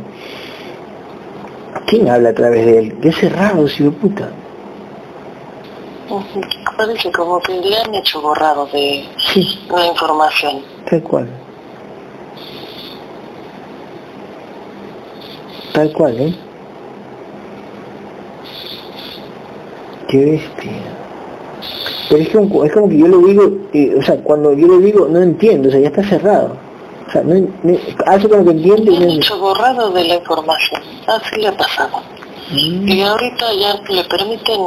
¿quién habla a través de él? Qué cerrado, si de puta. Parece como que le han hecho borrado de Sí, la información. tal cual. Tal cual, ¿eh? Qué bestia. Pero es como, es como que yo le digo, eh, o sea, cuando yo le digo, no entiendo, o sea, ya está cerrado. O sea, no, no- hace como que entiende y hecho borrado de la información. Así le ha pasado. Mm, Y ahorita ya le permiten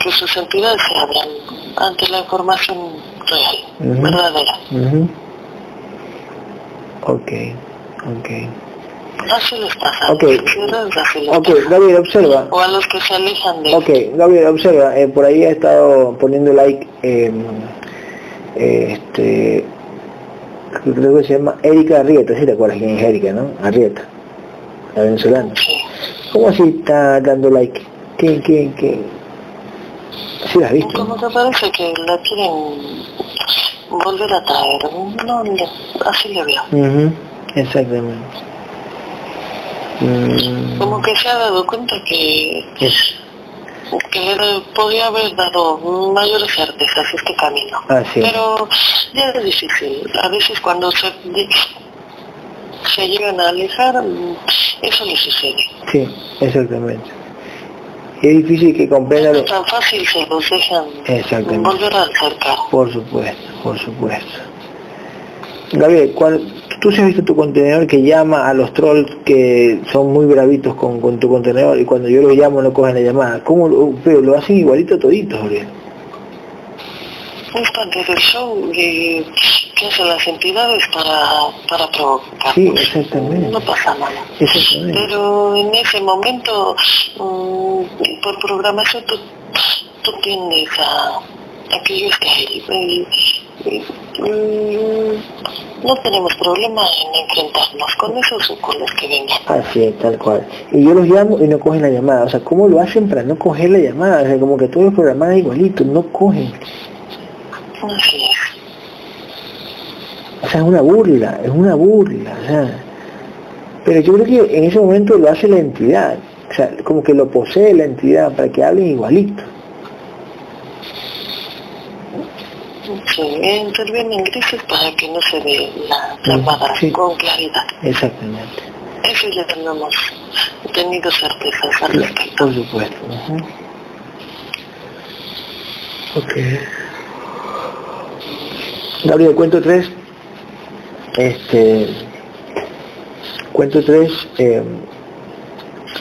que sus entidades se abran ante la información real, Ujú. verdadera. ujú. Ok, ok. Así les pasa. Ok. A los ciudadanos así les Ok, pasa. Gabriel, observa. O a los que se alejan de Ok, Gabriel, observa, eh, por ahí ha estado poniendo like, eh, eh, este, que se llama Erika Arrieta, ¿sí te acuerdas quién es Erika, no? Arrieta, la venezolana. ¿Cómo así está dando like? ¿Qué, qué, qué? Sí la has visto, Como que parece que la quieren volver a traer. No, así le veo. Ujú, Exactamente. Mm, Como que se ha dado cuenta que, es- que podía haber dado mayores certezas este camino. Pero ya es difícil. A veces cuando se, se llegan a alejar, eso le sucede. Sí, exactamente. Es difícil que comprenda No es tan fácil se los dejan volver a acercar. Por supuesto, por supuesto. Gabriel, ¿cuál- tú sí has visto tu contenedor que llama a los trolls que son muy bravitos con, con tu contenedor y cuando yo los llamo no cogen la llamada. ¿Cómo lo, pero lo hacen igualito toditos, Gabriel? Es parte del show que hacen las entidades para, para provocar. Sí, exactamente. No pasa nada. Exactamente. Pero en ese momento, mm, por programación, tú, tú tiendes a, a que y- mm, no tenemos problema en enfrentarnos con esos o con los que vengan. Así es, tal cual. Y yo los llamo y no cogen la llamada. O sea, ¿cómo lo hacen para no coger la llamada? O sea, como que todos los programas igualitos, no cogen. Así es. O sea, es una burla, es una burla, o sea. Pero yo creo que en ese momento lo hace la entidad, o sea, como que lo posee la entidad para que hablen igualito. Sí, intervienen grises para que no se ve la llamada sí. con claridad. Exactamente. Eso ya tenemos tenido certezas al respecto. Por supuesto. ujú. Ok. Gabriel, cuento tres. Este. Cuento tres. eh,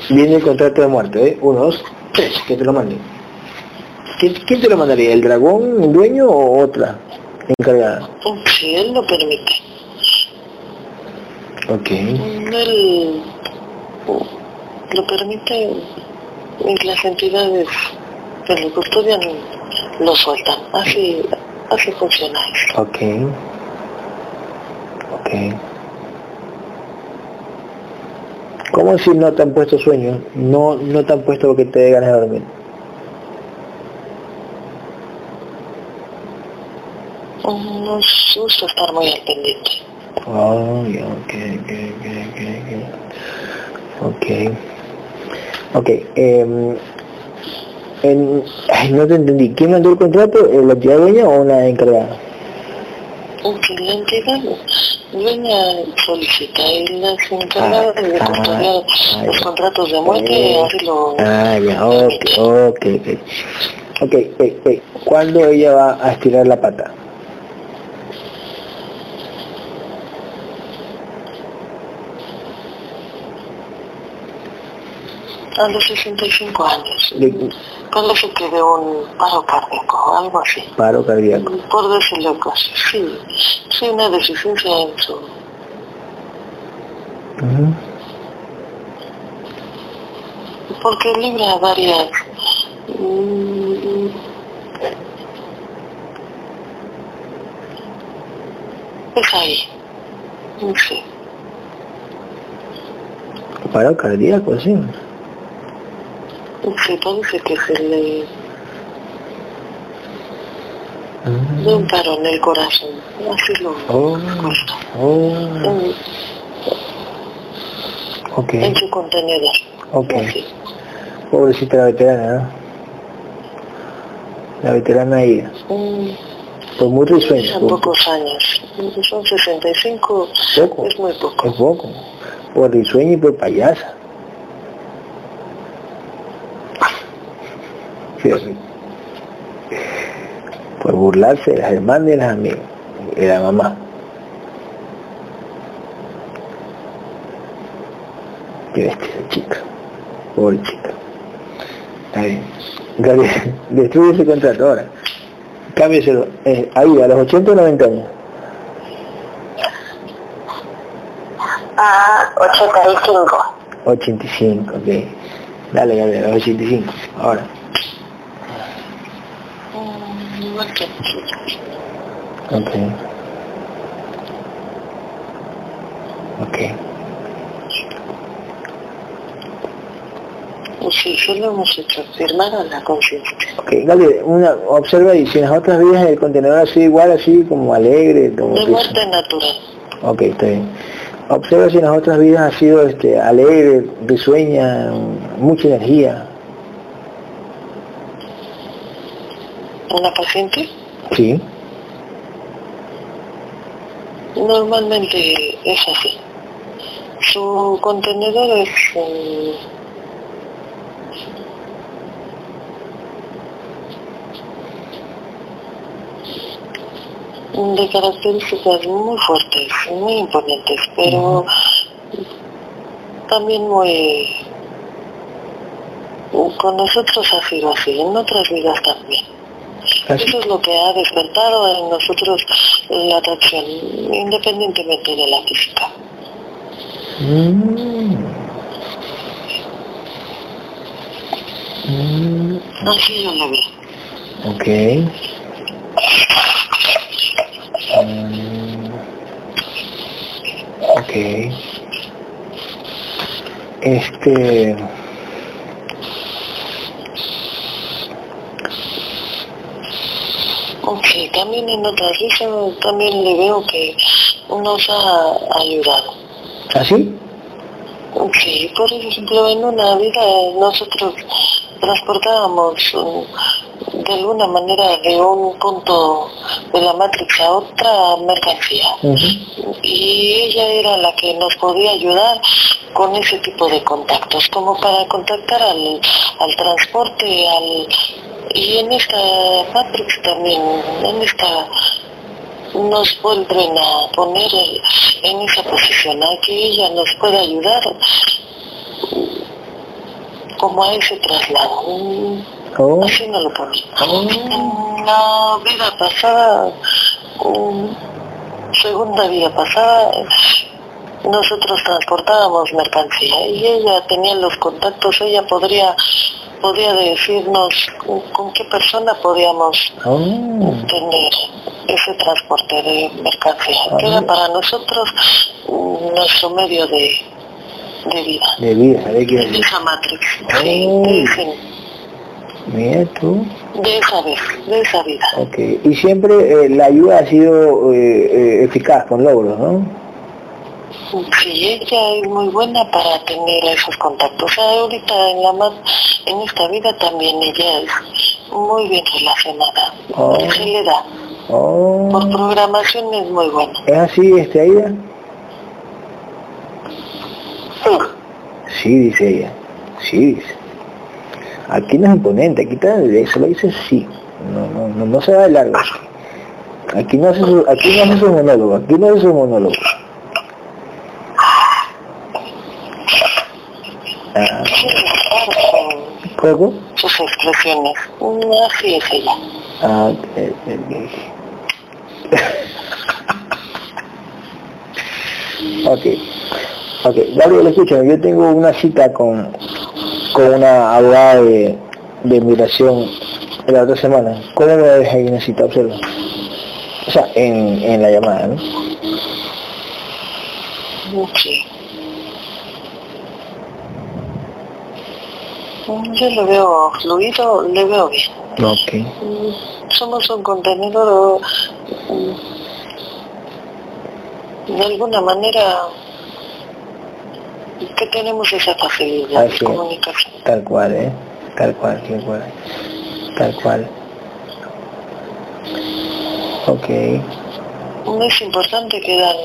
viene el contrato de muerte, ¿eh? Uno, dos, tres, que te lo manden. ¿Quién, quién te lo mandaría? ¿El dragón, el dueño o otra encargada? Si él lo permite. Ok. Él lo permite y las entidades que lo custodian lo sueltan. Así, así funciona esto. Ok. Ok. ¿Cómo si no te han puesto sueño? No, no te han puesto lo que te dé ganas de dormir. No gusta estar muy al pendiente. Oh, ok, ok, ok, ok. Ok, eh, en, ay, no te entendí. ¿Quién mandó el contrato? ¿La entidad dueña o una encargada? La entidad dueña solicita y las encargadas de ah, custodiar ah, los contratos de muerte Eh, así lo Ah, ya, ok, ok, ok. Ok, eh, eh, ¿cuándo ella va a estirar la pata? A los 65 años. De Parece que de un paro cardíaco, algo así. paro cardíaco. Por decirlo cosas, sí. Sí, una deficiencia en su... Ujú. Porque libra varias... mm, Es ahí. Sí. Paro cardíaco, sí. Parece que se le... Ah, de un paro en el corazón. Así lo Oh, oh, En, su contenedor. ok. Así. Pobrecita la veterana, ¿no? La veterana ella. Mm, Por muy risueño. Son pocos años. Son 65. Poco. Es muy poco. Es poco. Por risueño y por payasa. Fíjate. Por burlarse de las hermanas y de las amigas. De la mamá. Qué bestia chica. Pobre chica. Está bien. Gabriel, destruye ese contrato ahora. Cámbieselo. Eh, ahí, a los 80 o 90 años. A 85. 85, ok. Dale, Gabriel, a los 85. Ahora. Mm, igual que nosotros. Ok. Ok. Sí, solo hemos hecho firmar a la conciencia. Ok, Gabriel, una, observa ahí, si en las otras vidas el contenedor ha sido igual, así como alegre, como De muerte natural. Ok, está bien. Observa si en las otras vidas ha sido este, alegre, risueña, mucha energía. ¿Una paciente? Sí. Normalmente es así. Su contenedor es mm, de características muy fuertes, muy imponentes, pero también muy... Con nosotros ha sido así, en otras vidas también. Eso es lo que ha despertado en nosotros la atracción, independientemente de la física. Mm. Mm, Así yo lo veo. Ok. Mm, ok. Este... Ok, también en otras vidas también le veo que nos ha ayudado. ¿Así? Sí, por ejemplo, en una vida nosotros transportábamos de alguna manera de un punto de la Matrix a otra mercancía. Y ella era la que nos podía ayudar con ese tipo de contactos, como para contactar al, al transporte, al y en esta Matrix también, en esta nos vuelven a poner en esa posición, a que ella nos pueda ayudar como a ese traslado. Oh, Así no lo pone. oh, En la vida pasada, mm, segunda vida pasada, nosotros transportábamos mercancía y ella tenía los contactos, ella podría podía decirnos con qué persona podíamos Oh, tener ese transporte de mercancía, que era para nosotros nuestro medio de, de vida. de vida, de De esa matrix, sí, Oh. de, Mira tú. de esa vez, de esa vida. Ok. Y siempre eh, la ayuda ha sido eh, eh, eficaz, con logros, ¿no? Sí, ella es muy buena para tener esos contactos. O sea, ahorita en la ma- en esta vida también ella es muy bien relacionada. Oh. Se le da. Oh. Por programación es muy buena. ¿Es así, este, Aida? Sí. Sí, dice ella. Sí, dice. Aquí no es imponente, aquí está, solo dice sí. No, no, no, no se va de largo. Aquí no hace su, aquí no hace su monólogo, aquí no hace su monólogo. Ah, ¿Coco? Sus expresiones. Así es ella. Ah, eh, [LAUGHS] eh. ok, ok, Gabriel, escúchame, yo tengo una cita con, con una abogada de, de migración en la otra semana. ¿Cómo me deja ahí una cita? Observa. O sea, en, en la llamada, ¿no? Sí. Mm, Yo lo veo fluido, le veo bien. Ok, Mm, Somos un contenedor mm, de alguna manera que tenemos esa facilidad Así de es. comunicación. tal cual, ¿eh? Tal cual, tal cual. Tal cual. Ok, Es importante que, dan,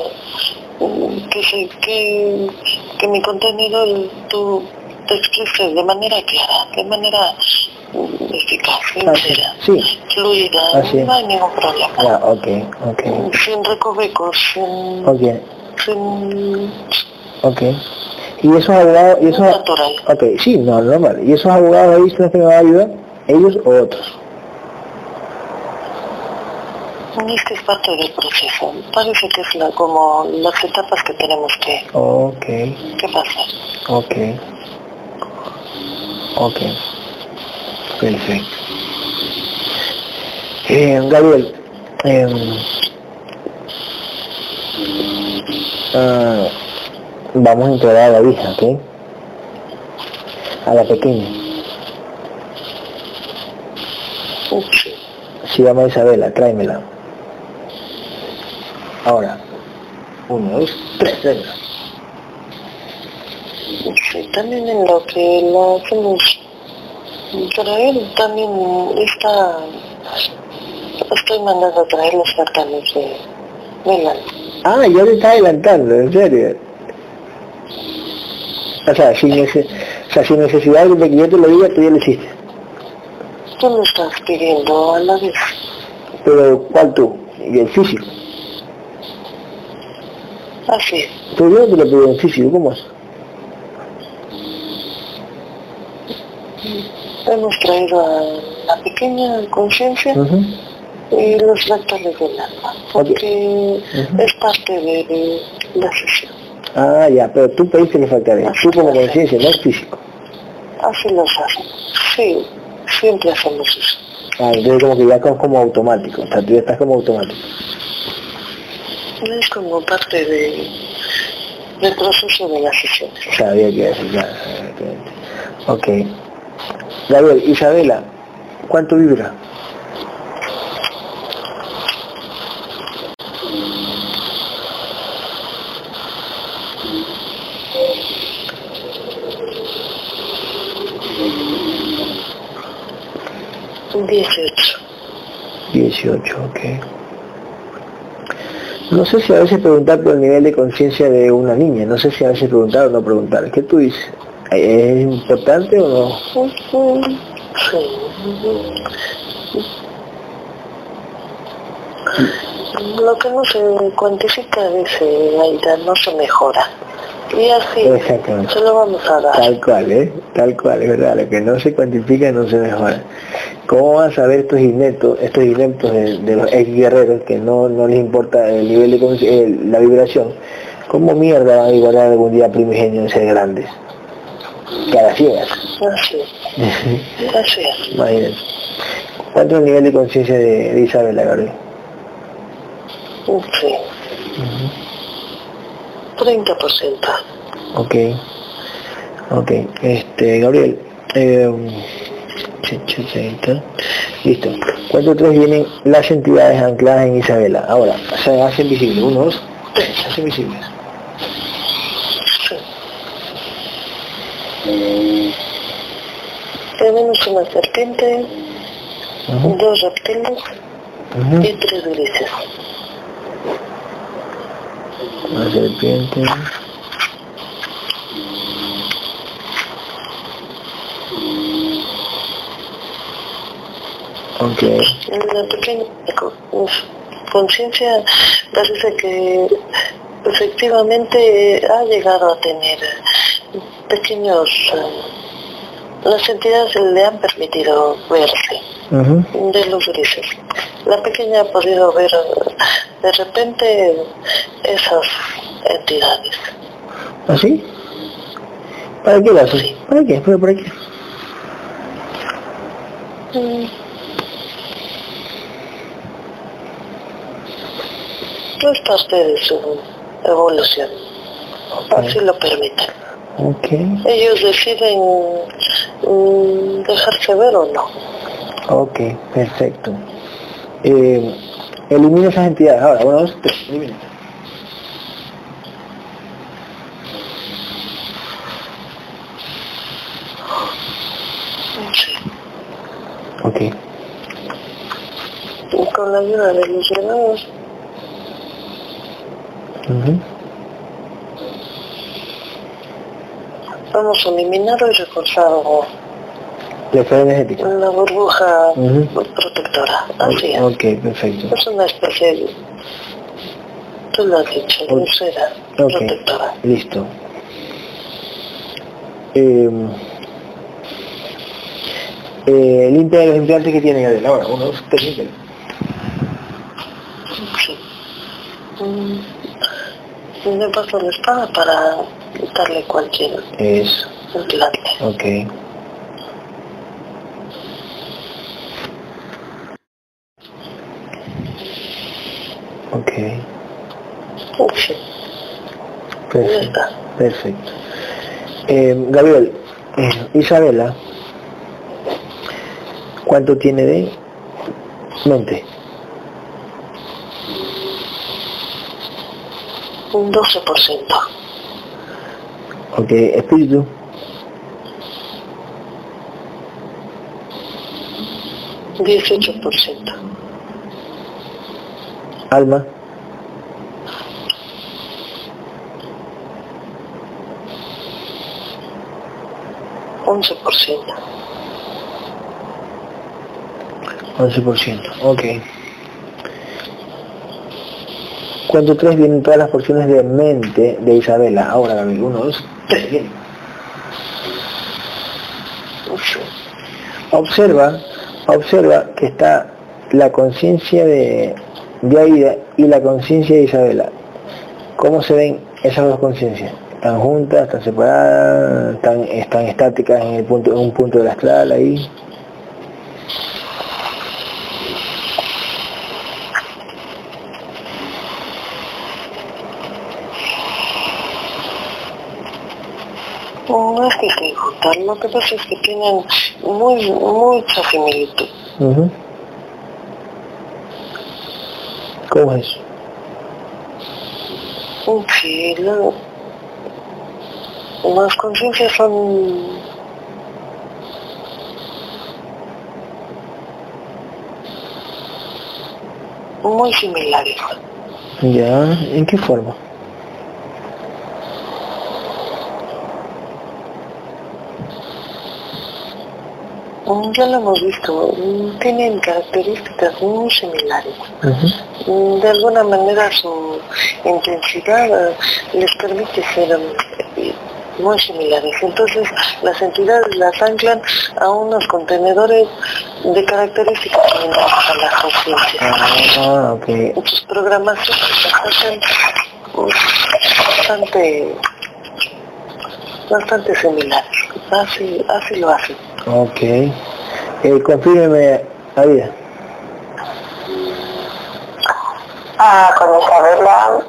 mm, que, se, que, que mi contenido tú te expreses de manera clara, de manera mm, eficaz, sincera, sí, fluida, Así no hay ningún problema. ya, ok, ok, Sin recovecos, sin, ok, sin ok. Y esos abogados, y esos, natural. ok, sí, no, normal. ¿Y esos abogados ahí son los que me van a ayudar? ¿Ellos o otros? Este es parte del proceso. Parece que es la, como las etapas que tenemos que, Ok, que pasar. ok, ok, perfecto. Eh, Gabriel, ah, vamos a integrar a la hija, ¿ok? A la pequeña. Sí. Se llama Isabela, tráemela. Ahora, uno, dos, tres, tráemela. Sí, también en lo que la hacemos traer, también está, estoy mandando a traer los cartales de Milán. Ah, ya te está adelantando, en serio. O sea, sin, nece- o sea, sin necesidad de que yo te lo diga, tú ya lo hiciste. Tú lo estás pidiendo a la vez. Pero, ¿cuál tú? Y el físico. Así. Tú yo te lo pido en físico, ¿cómo es? Hemos traído a la pequeña conciencia y los rectales del alma, porque es parte de la sesión. Ah, ya, pero tú pediste los factores. Tú como conciencia, no es físico. Así los hacen. Sí, siempre hacemos eso. Ah, entonces como que ya como, como automático. O sea, tú ya estás como automático. Es como parte de, del proceso de la sesión. Sabía que era claro. Ok. Gabriel, Isabela, ¿cuánto vibra? 18. 18, ok. No sé si a veces preguntar por el nivel de conciencia de una niña, no sé si a veces preguntar o no preguntar. ¿Qué tú dices? ¿Es importante o no? Sí. Lo que no se cuantifica, dice Aida, no se mejora. Y así se lo vamos a dar. Tal cual, ¿eh? Tal cual, es verdad. Lo que no se cuantifica no se mejora. ¿Cómo van a saber estos ineptos, estos ineptos de, de los ex guerreros que no, no les importa el nivel de conciencia, la vibración? ¿Cómo mierda van a igualar algún día primigenio en ser grandes? Cada ciegas. Así es. Así es. [LAUGHS] Imagínense. ¿Cuánto es el nivel de conciencia de, de Isabela, Gabriel? Sí. 30%. Ok. Ok. Este, Gabriel. Eh, Listo. ¿Cuánto tres vienen las entidades ancladas en Isabela? Ahora, se hacen visibles. Uno, dos, tres. Se hacen visibles. Tenemos una serpiente, dos reptiles y tres grises. Una serpiente. La pequeña co- conciencia parece que efectivamente ha llegado a tener pequeños... eh, las entidades le han permitido verse de los grises. La pequeña ha podido ver eh, de repente esas entidades. ¿Así? ¿Para qué lo haces? ¿Para qué? ¿Pero para qué? Mm. No es parte de su evolución. Así lo permiten. Ok. Ellos deciden mm, dejarse ver o no. Ok, perfecto. Eh, elimina esas entidades. Ahora, uno, dos, tres. Elimina. Sí. Ok. Y con la ayuda de los llegados, Ujú. vamos a eliminar y reforzar La esfera energética. la burbuja Ujú. protectora. Así es. Ok, perfecto. Es una especie de... Tú lo has dicho, Ok. pulsera Ok, protectora. listo. Eh, eh, limpia los implantes que tiene Gabriel. Ahora, uno, dos, tres, límpialo. Sí. Mm, Me paso la espada para quitarle cualquier Eso, implante. ok. Ok, ya perfecto. Perfecto. Eh, Gabriel, eh, Isabela, ¿cuánto tiene de mente? Un 12%. Ok, espíritu, Dieciocho por ciento. alma, Once por ciento. 11%. Ok. ¿Cuánto tres vienen todas las porciones de mente de Isabela? Ahora, Gabriel, uno, dos, tres, bien. Sí. Observa, observa que está la conciencia de, de Aida y la conciencia de Isabela. ¿Cómo se ven esas dos conciencias? ¿Están juntas, están separadas, están, están estáticas en, el punto, en un punto ahí? No es que estén juntas, lo que pasa es que tienen muy, mucha similitud. ¿Cómo es? Sí, la- las conciencias son muy similares. Ya, ¿en qué forma? Ya lo hemos visto, mm, tienen características muy similares. Mm, De alguna manera su intensidad eh, les permite ser eh, muy similares. Entonces las entidades las anclan a unos contenedores de características similares a las conciencias. Ah. Sus programaciones las hacen bastante bastante similar. Así, así lo hace. Ok. Eh, confírmeme, Aida. Ah, con Isabela.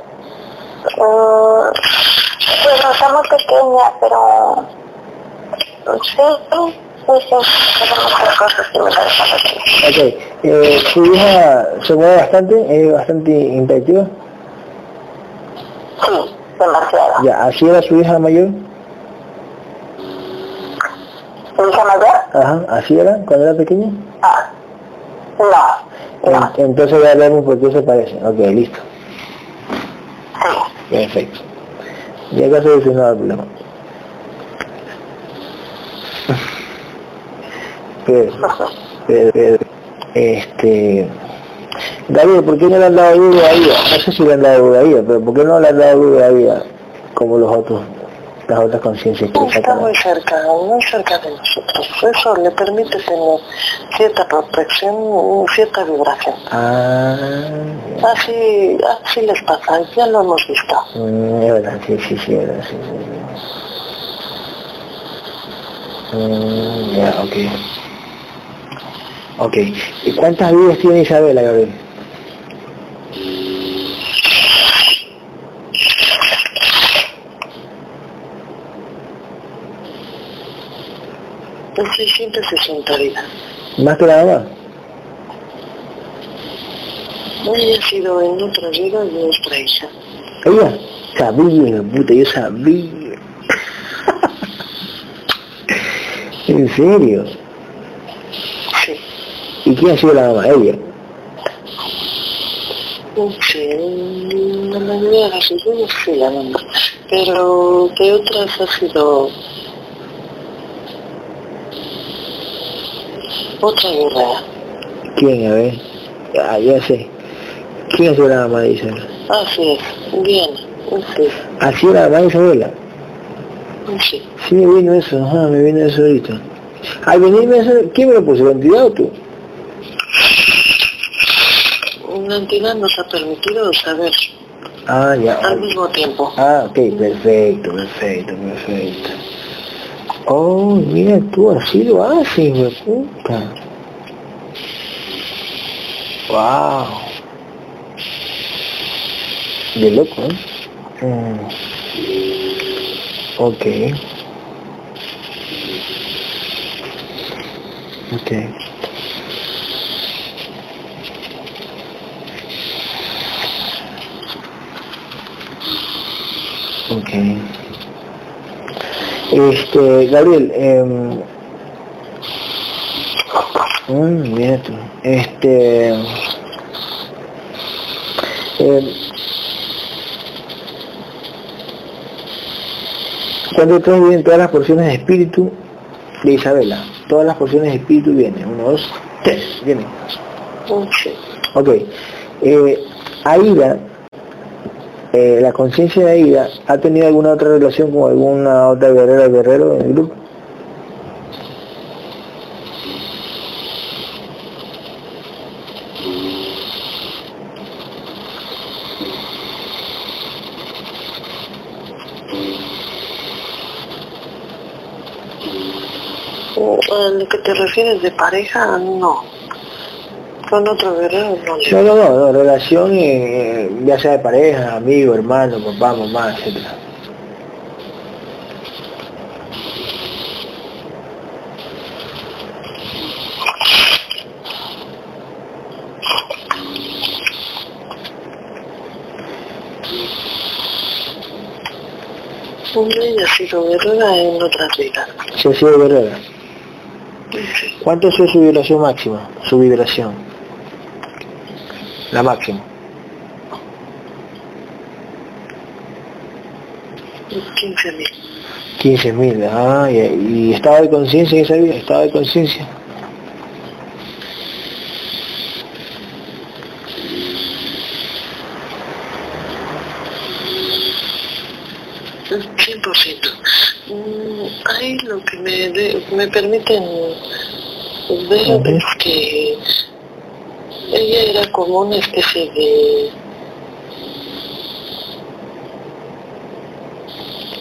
Mm, bueno, está muy pequeña, pero sí, sí, sí, tenemos otras cosas similares a las Ok. Eh, ¿Su hija se mueve bastante? ¿Es bastante interactiva? Sí, demasiado. Ya, ¿así era su hija mayor? ¿Mi hija mayor? Ajá, ¿así era cuando era pequeña? Ah, no, no, En- entonces ya vemos por qué se parece. Ok, listo. sí. Perfecto. Ya acá se solucionado el problema. Pero, pero, pero, este... David, ¿por qué no le han dado duro a ella? No sé si le han dado duro a ella, pero ¿por qué no le han dado duro a ella como los otros, las otras conciencias que Está muy cerca, muy cerca de nosotros. Eso le permite tener cierta protección, cierta vibración. Ah, Así, así les pasa, ya lo hemos visto. mm, es verdad, sí, sí, sí, es verdad, sí, sí. Mm, ya, ok. Ok. ¿Y cuántas vidas tiene Isabela, Gabriel? En 660 vidas. ¿Más que la mamá? Ella ha sido en otra vida nuestra hija. ¿Ella? Sabía, puta, yo sabía. [LAUGHS] ¿En serio? Sí. ¿Y quién ha sido la mamá? Ella. Sí, en la mayoría de las veces sí la mamá. Pero de otras ha sido otra guerrera. ¿Quién? A ver. Ah, ya sé. ¿Quién ha sido la mamá de Isabela? Así es, bien, sí, ¿Ha sido la mamá de Isabela? sí. Sí, me vino eso, ajá, me vino eso ahorita. Al venirme eso, ¿quién me lo puso? ¿La entidad o tú? Una entidad nos ha permitido saber Ah, ya. al mismo tiempo. Ah, ok, perfecto, perfecto, perfecto. Oh, mira tú, así lo haces, me puta. Wow. De loco, ¿eh? Mm. Ok. Ok. Ok. Este, Gabriel, eh, mm, mira tú, este, eh, cuando ustedes vienen todas las porciones de espíritu de Isabela, todas las porciones de espíritu vienen, uno, dos, tres, vienen. Ok, eh, Aida, eh, la conciencia de Aida, ¿ha tenido alguna otra relación con alguna otra guerrera o guerrero en el grupo? ¿A lo que te refieres de pareja? No. Con otro guerrero no. No, no, no, relación eh, ya sea de pareja, amigo, hermano, papá, mamá, etcétera. Ella ha sido guerrera en otras vidas. Si ha sido guerrera. Sí. ¿Cuánto es su vibración máxima? Su vibración. La máxima. 15.000. 15.000, ah, y, y estado de conciencia en esa vida, estado de conciencia. Un 100%. Mm, Ahí lo que me, de- me permiten ver es que ella era como una especie de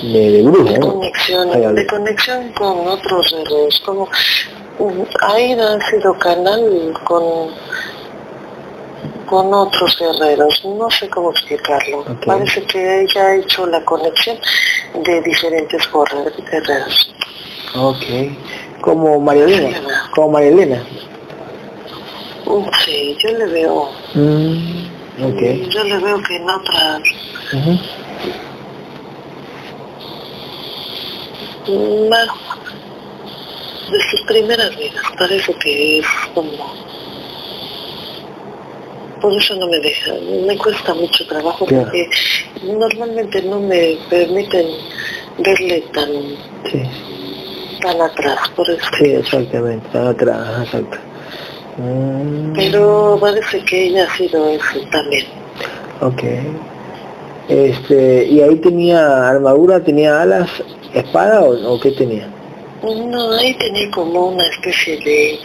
de, conexión, de conexión con otros seres, como Aida ha sido canal con con otros guerreros, no sé cómo explicarlo. Parece que ella ha hecho la conexión de diferentes guerre- guerreros. Ok. Como María Elena, como María Elena. Mm, Sí, yo le veo, Mm, yo le veo que en otras, más de sus primeras vidas, parece que es como por eso no me deja, me cuesta mucho trabajo Claro. porque normalmente no me permiten verle tan Sí, tan atrás, por eso. sí, exactamente. Están atrás, exacto. Mm, Pero parece que ella ha sido eso también. Ok. Este, ¿y ahí tenía armadura, tenía alas, espada o, o qué tenía? No, ahí tenía como una especie de...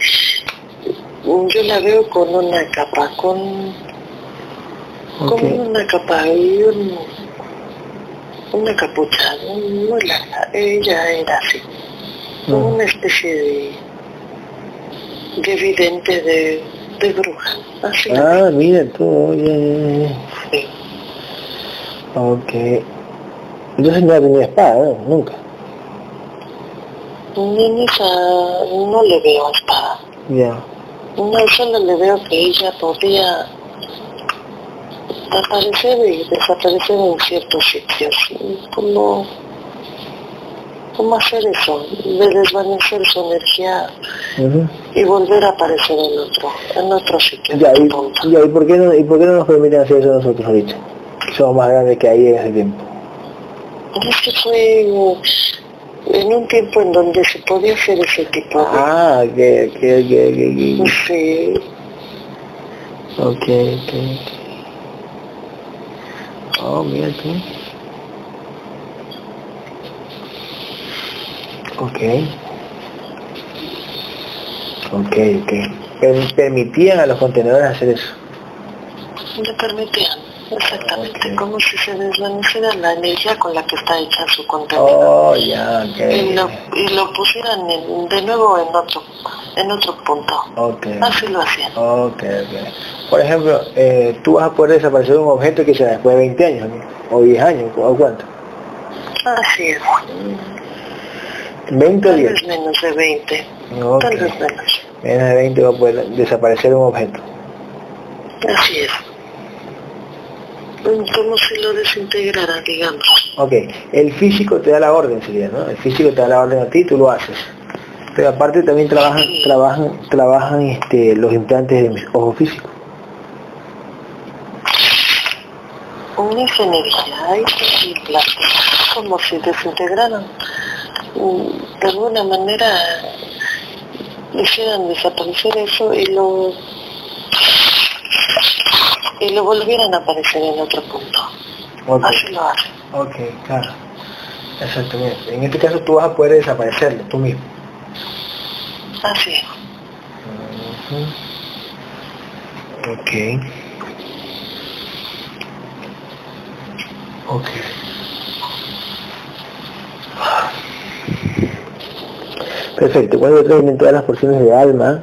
Yo la veo con una capa, con como una capa y un, una capucha muy larga. Ella era así, como Mm. una especie de, de vidente de, de bruja. Así Ah, mira tú, oye. vi. Ok. Entonces no tenía espada, ¿no? Nunca. Esa no le veo espada. Ya. No, solo le veo que ella podía aparecer y desaparecer en ciertos sitios. Como, como hacer eso, de desvanecer su energía y volver a aparecer en otro, en otro sitio. Ya, y, otro punto. ya, ¿y, por qué no, ¿y por qué no nos permiten hacer eso nosotros ahorita? Somos más grandes que ahí en ese tiempo. Es que fue en un tiempo en donde se podía hacer ese tipo de... Ah, que, que, que, que- Sí, Ok, ok. Oh, mira tú. Ok. Ok, ok. Per- Permitían a los contenedores hacer eso. le permitían, exactamente, como si se desvaneciera la energía con la que está hecha su contenido. Oh, ya, y lo, y lo pusieran en- de nuevo en otro en otro punto. Ok. Así lo hacían. Ok, ok. Por ejemplo, eh, tú vas a poder desaparecer un objeto que sea después de 20 años, ¿no? O 10 años, o cuánto. Así es. 20 o Tal 10. vez menos de 20. Ok. Tal vez menos. Menos de 20 va a poder desaparecer un objeto. Así es. Como si lo desintegrara, digamos. Ok, el físico te da la orden, sería, ¿no? El físico te da la orden a ti y tú lo haces. Pero aparte también trabajan, trabajan, trabajan este, los implantes de mis ojos físicos. Esa energía, implanta, como si desintegraran. De alguna manera hicieran desaparecer eso y lo y lo volvieran a aparecer en otro punto. Así lo hacen. ok, claro. Exactamente. En este caso tú vas a poder desaparecerlo tú mismo. Así es. Ujú. Ok. Ok. Perfecto. Cuando traen todas las porciones de alma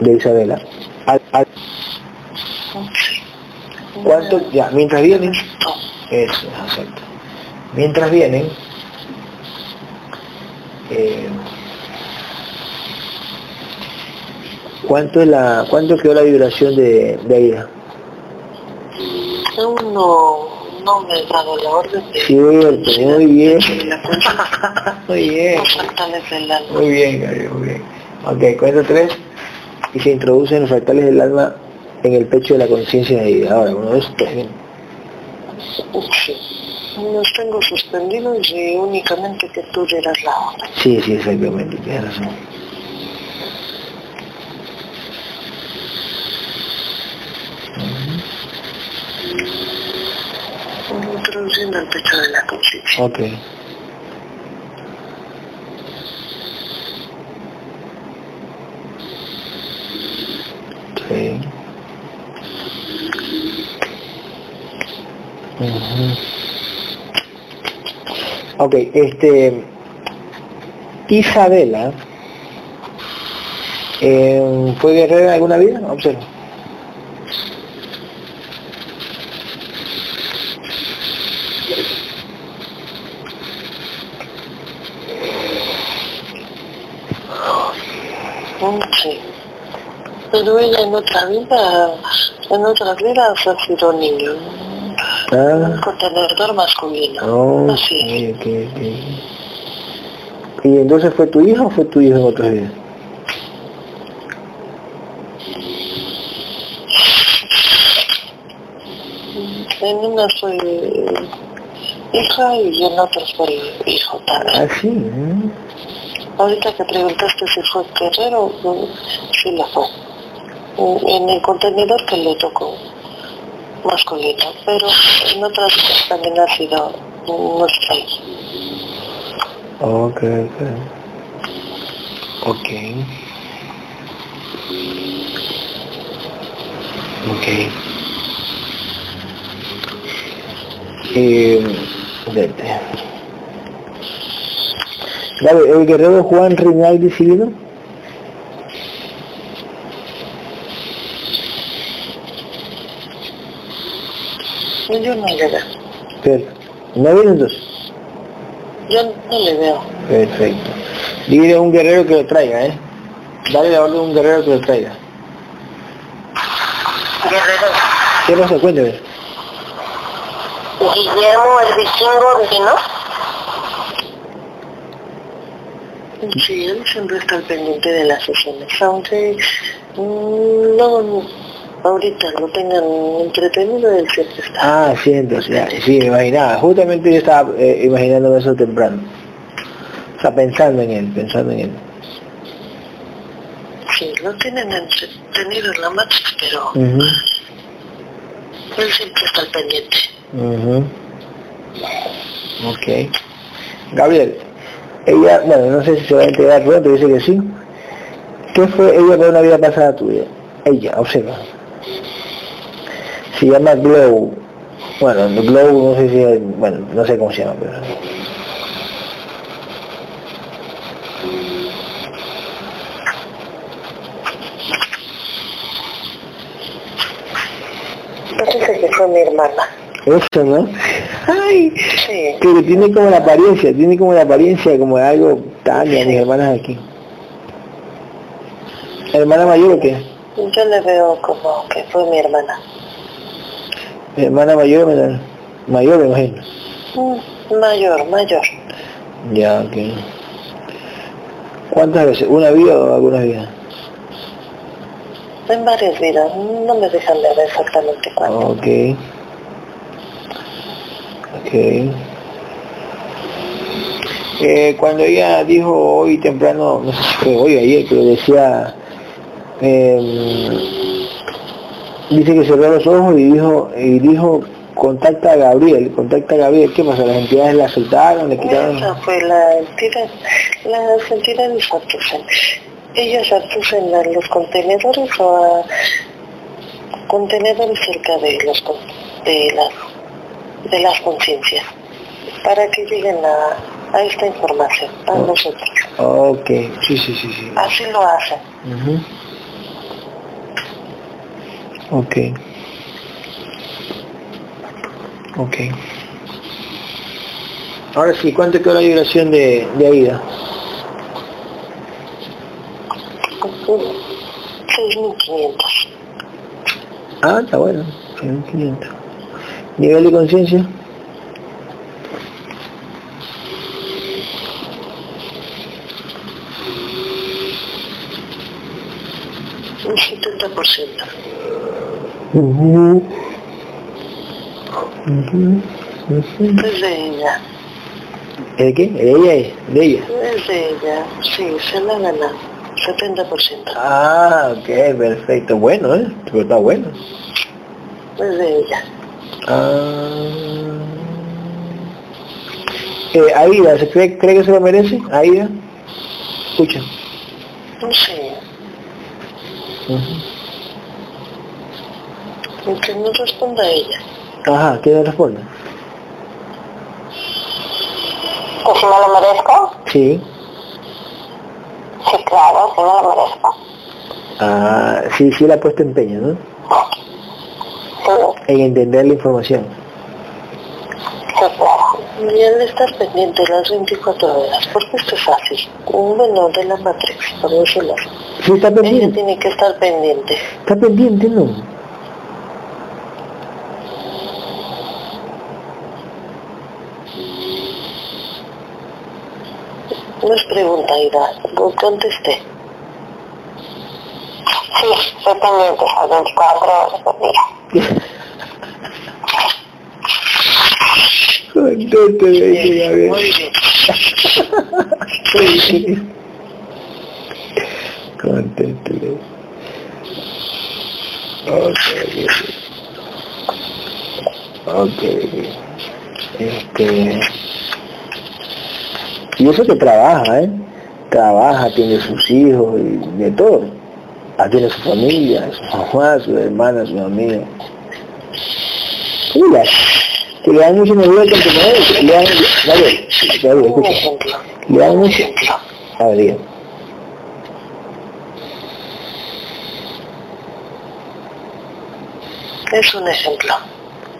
de Isabela. Al-. ¿Cuánto? Ya, mientras vienen. Eso, exacto. Mientras vienen, eh, ¿cuánto es la, cuánto quedó la vibración de, de Aida? Aún no, no me he dado la orden de... Cierto, muy bien. cuenta. [LAUGHS] Muy bien, muy bien, Gabriel, muy bien. Ok, cuento tres y se introducen los fractales del alma en el pecho de la conciencia de Aida. Ahora, uno, dos, tres, bien. Los tengo suspendidos y únicamente que tú dieras la orden. Sí, sí, exactamente, tienes razón. Introduciendo el pecho de la conciencia. Ok. Sí. Ujú. Ok, este... Isabela, eh, ¿fue guerrera alguna vida? Observa. Sí. Pero ella en otra vida, en otra vida ha sido niño. Ah. Contenedor masculino. Oh, Así. ok, ok, ok. ¿Y entonces fue tu hijo o fue tu hijo en otros días? En una soy hija y en otra soy hijo también. Ah, sí. ¿eh? Ahorita que preguntaste si fue guerrero, sí la fue. En el contenedor que le tocó masculino, pero en otras también ha sido nuestra. Ok, ok. Ok. Ok. Eh, vete. Dale, ¿el guerrero Juan Rinaldi Silvino? Yo no le veo. Perfecto. ¿No viene entonces? Yo no le veo. Perfecto. Dile a un guerrero que lo traiga, ¿eh? Dale la orden a un guerrero que lo traiga. Guerrero. ¿Qué pasa? Cuéntame. Guillermo el vikingo vino. Sí, él siempre está al pendiente de las sesiones, aunque mm, no, ahorita lo tengan entretenido, él siempre está. Ah, ya, sí, me imaginaba. Justamente yo estaba eh, imaginándome eso temprano. O sea, pensando en él, pensando en él. Sí, lo tienen entretenido en la marcha, pero Ujú, él siempre está al pendiente. ujú. Ok. Gabriel, ella, bueno, no sé si se va a integrar pronto, dice que sí. ¿Qué fue ella para una vida pasada tuya? Ella, observa. Se llama Glow. Bueno, Glow, no sé si, bueno, no sé cómo se llama, pero... Parece que fue mi hermana. Eso, ¿no? Ay, Sí, pero tiene como la apariencia, tiene como la apariencia como de algo Tania, mis hermanas aquí. ¿Hermana mayor o qué? Yo le veo como que fue mi hermana. Mi hermana mayor menor? Mayor, me imagino. Mm, Mayor, mayor. Ya, ok. ¿Cuántas veces? ¿Una vida o algunas vidas? En varias vidas, no me dejan de ver exactamente cuándo. Ok. Ok. Eh, cuando ella dijo hoy temprano, no sé si fue hoy ayer, pero decía, eh, dice que cerró los ojos y dijo, y dijo, contacta a Gabriel, contacta a Gabriel, ¿qué pasa? ¿Las entidades la soltaron, le quitaron? Esa fue la entidad, las entidades abducen. Ellos abducen a los contenedores o a contenedores cerca de los de las de las conciencias para que lleguen a, a esta información a Oh. nosotros. Ok, sí, sí, sí, sí. Así lo hacen. Ok. Ok. Ahora sí, ¿cuánto quedó la vibración de, de Aida? 6.500. Ah, está bueno. 500. ¿Nivel de conciencia? Un 70%. Ujú. Ujú. Es de ella. ¿De qué? ¿De ella? es? ¿De ella? Es de ella. Sí, se la gana. 70%. Ah, ok, perfecto. Bueno, ¿eh? Pero está bueno. Es de ella. Ah. Eh, Aida, ¿se cree, cree que se lo merece? Aida. Escucha. No sé. Que no responda ella. Ajá, ¿qué le responde? ¿Que si me lo merezco? Sí. Sí, claro, sí me lo merezco. Ah, sí, sí le ha puesto empeño, ¿no? Sí, En entender la información. sí, claro. Y al estar pendiente las 24 horas, porque esto es fácil. Un menor de la Matrix, por decirlo. Sí, está Ella pendiente. tiene que estar pendiente. Está pendiente, ¿no? No es pregunta, Ida. Lo contesté. Sí, estoy pendiente las 24 horas del día. Contente, me dice Bien, Gabriel. muy bien. Contente. Ok. Ok. Este... Y eso que trabaja, ¿eh? Trabaja, tiene sus hijos y de todo. Ah, tiene su familia, su mamá, su hermana, su amiga. Mira, que le dan mucho energía al contenedor, le dan, Gabriel, Un escucha, ejemplo. le dan Un mucho, ejemplo. a ver, diga. Es un ejemplo.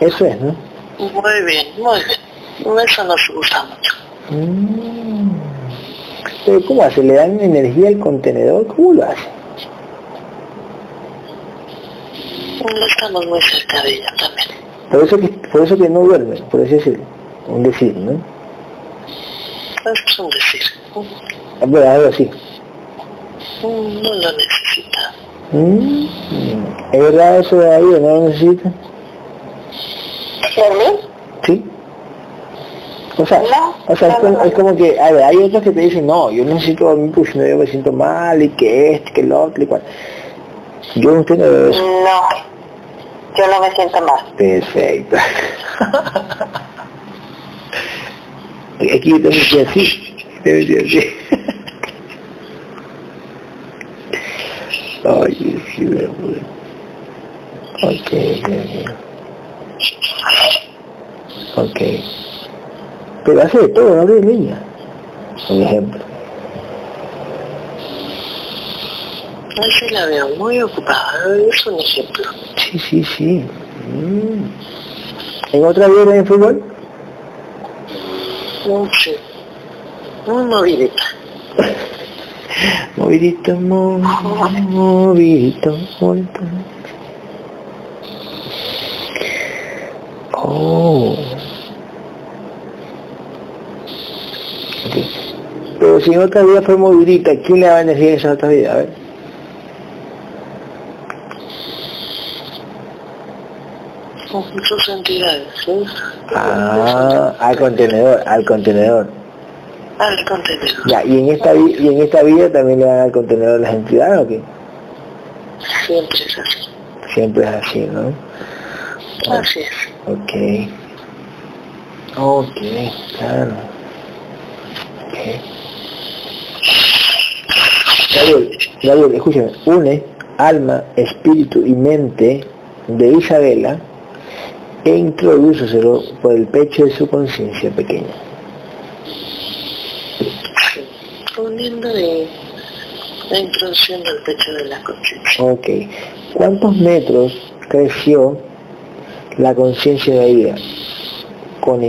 Eso es, ¿no? Muy bien, muy bien. Eso nos gusta mucho. Mm. Pero ¿cómo hace? ¿Le dan energía al contenedor? ¿Cómo lo hace? No estamos muy cerca de ella también. Por eso que, por eso que no duerme, por eso es un decir, ¿no? Eso es un decir. Bueno, algo así. Mm, No lo necesita. Mm. ¿Es verdad eso de ahí o no lo necesita? ¿Dormir? Sí. O sea, No, o sea es, como, es como que, a ver, hay otros que te dicen, no, yo necesito dormir porque si no yo me siento mal y que este, que el otro y cual. Yo no tengo eso. No. Yo no me siento mal. Perfecto. [LAUGHS] Aquí yo tengo que así. Tengo que así. [LAUGHS] Ay, sí, me. Ok, ok, ok. Pero hace de todo, no de leña. Por ejemplo. Así la veo muy ocupada. Es un ejemplo. Sí, sí, sí. Mm. ¿En otra vida en fútbol? Mm, Sí. Muy movidita. [LAUGHS] Movidito, mo- movidito, movidito. Oh. Pero si en otra vida fue movidita, ¿quién le va a en esa otra vida? A ver. Sus entidades. ¿sí? Ah, al contenedor, al contenedor. Al contenedor. Ya, y en esta vi- y en esta vida también le dan al contenedor las entidades o qué? Siempre es así. Siempre es así, ¿no? Así es. Ok. Ok, claro. Ok. Gabriel, Gabriel, escúchame. Une alma, espíritu y mente de Isabela e introdúceselo por el pecho de su conciencia pequeña. Uniendo de la introducción del pecho de la conciencia. Ok. ¿Cuántos metros creció la conciencia de ella con la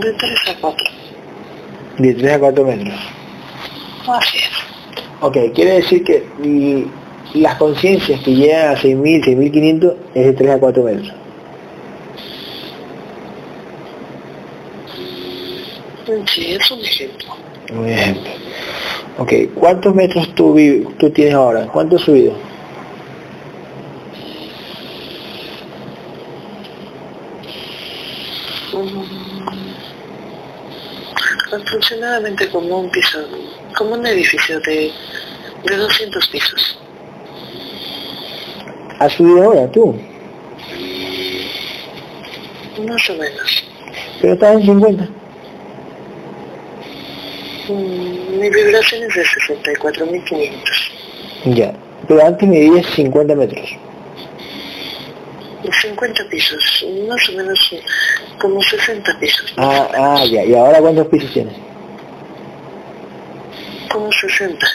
De 3 a 4. De 3 a 4 metros. Así es. Ok, quiere decir que y las conciencias que llegan a 6.000, 6.500 es de 3 a 4 metros. Sí, es un ejemplo. Un ejemplo. Ok, ¿cuántos metros tú, tú tienes ahora? ¿Cuánto has subido? Mm, Aproximadamente como un piso, como un edificio de, de 200 pisos. ¿Has subido ahora tú? Más o menos. Pero estás en 50. Mm, Mi vibración es de 64.500. Ya. Pero antes medías 50 metros. 50 pisos, más o menos como 60 pisos. Ah, ah, ya. ¿Y ahora cuántos pisos tienes? Como 60.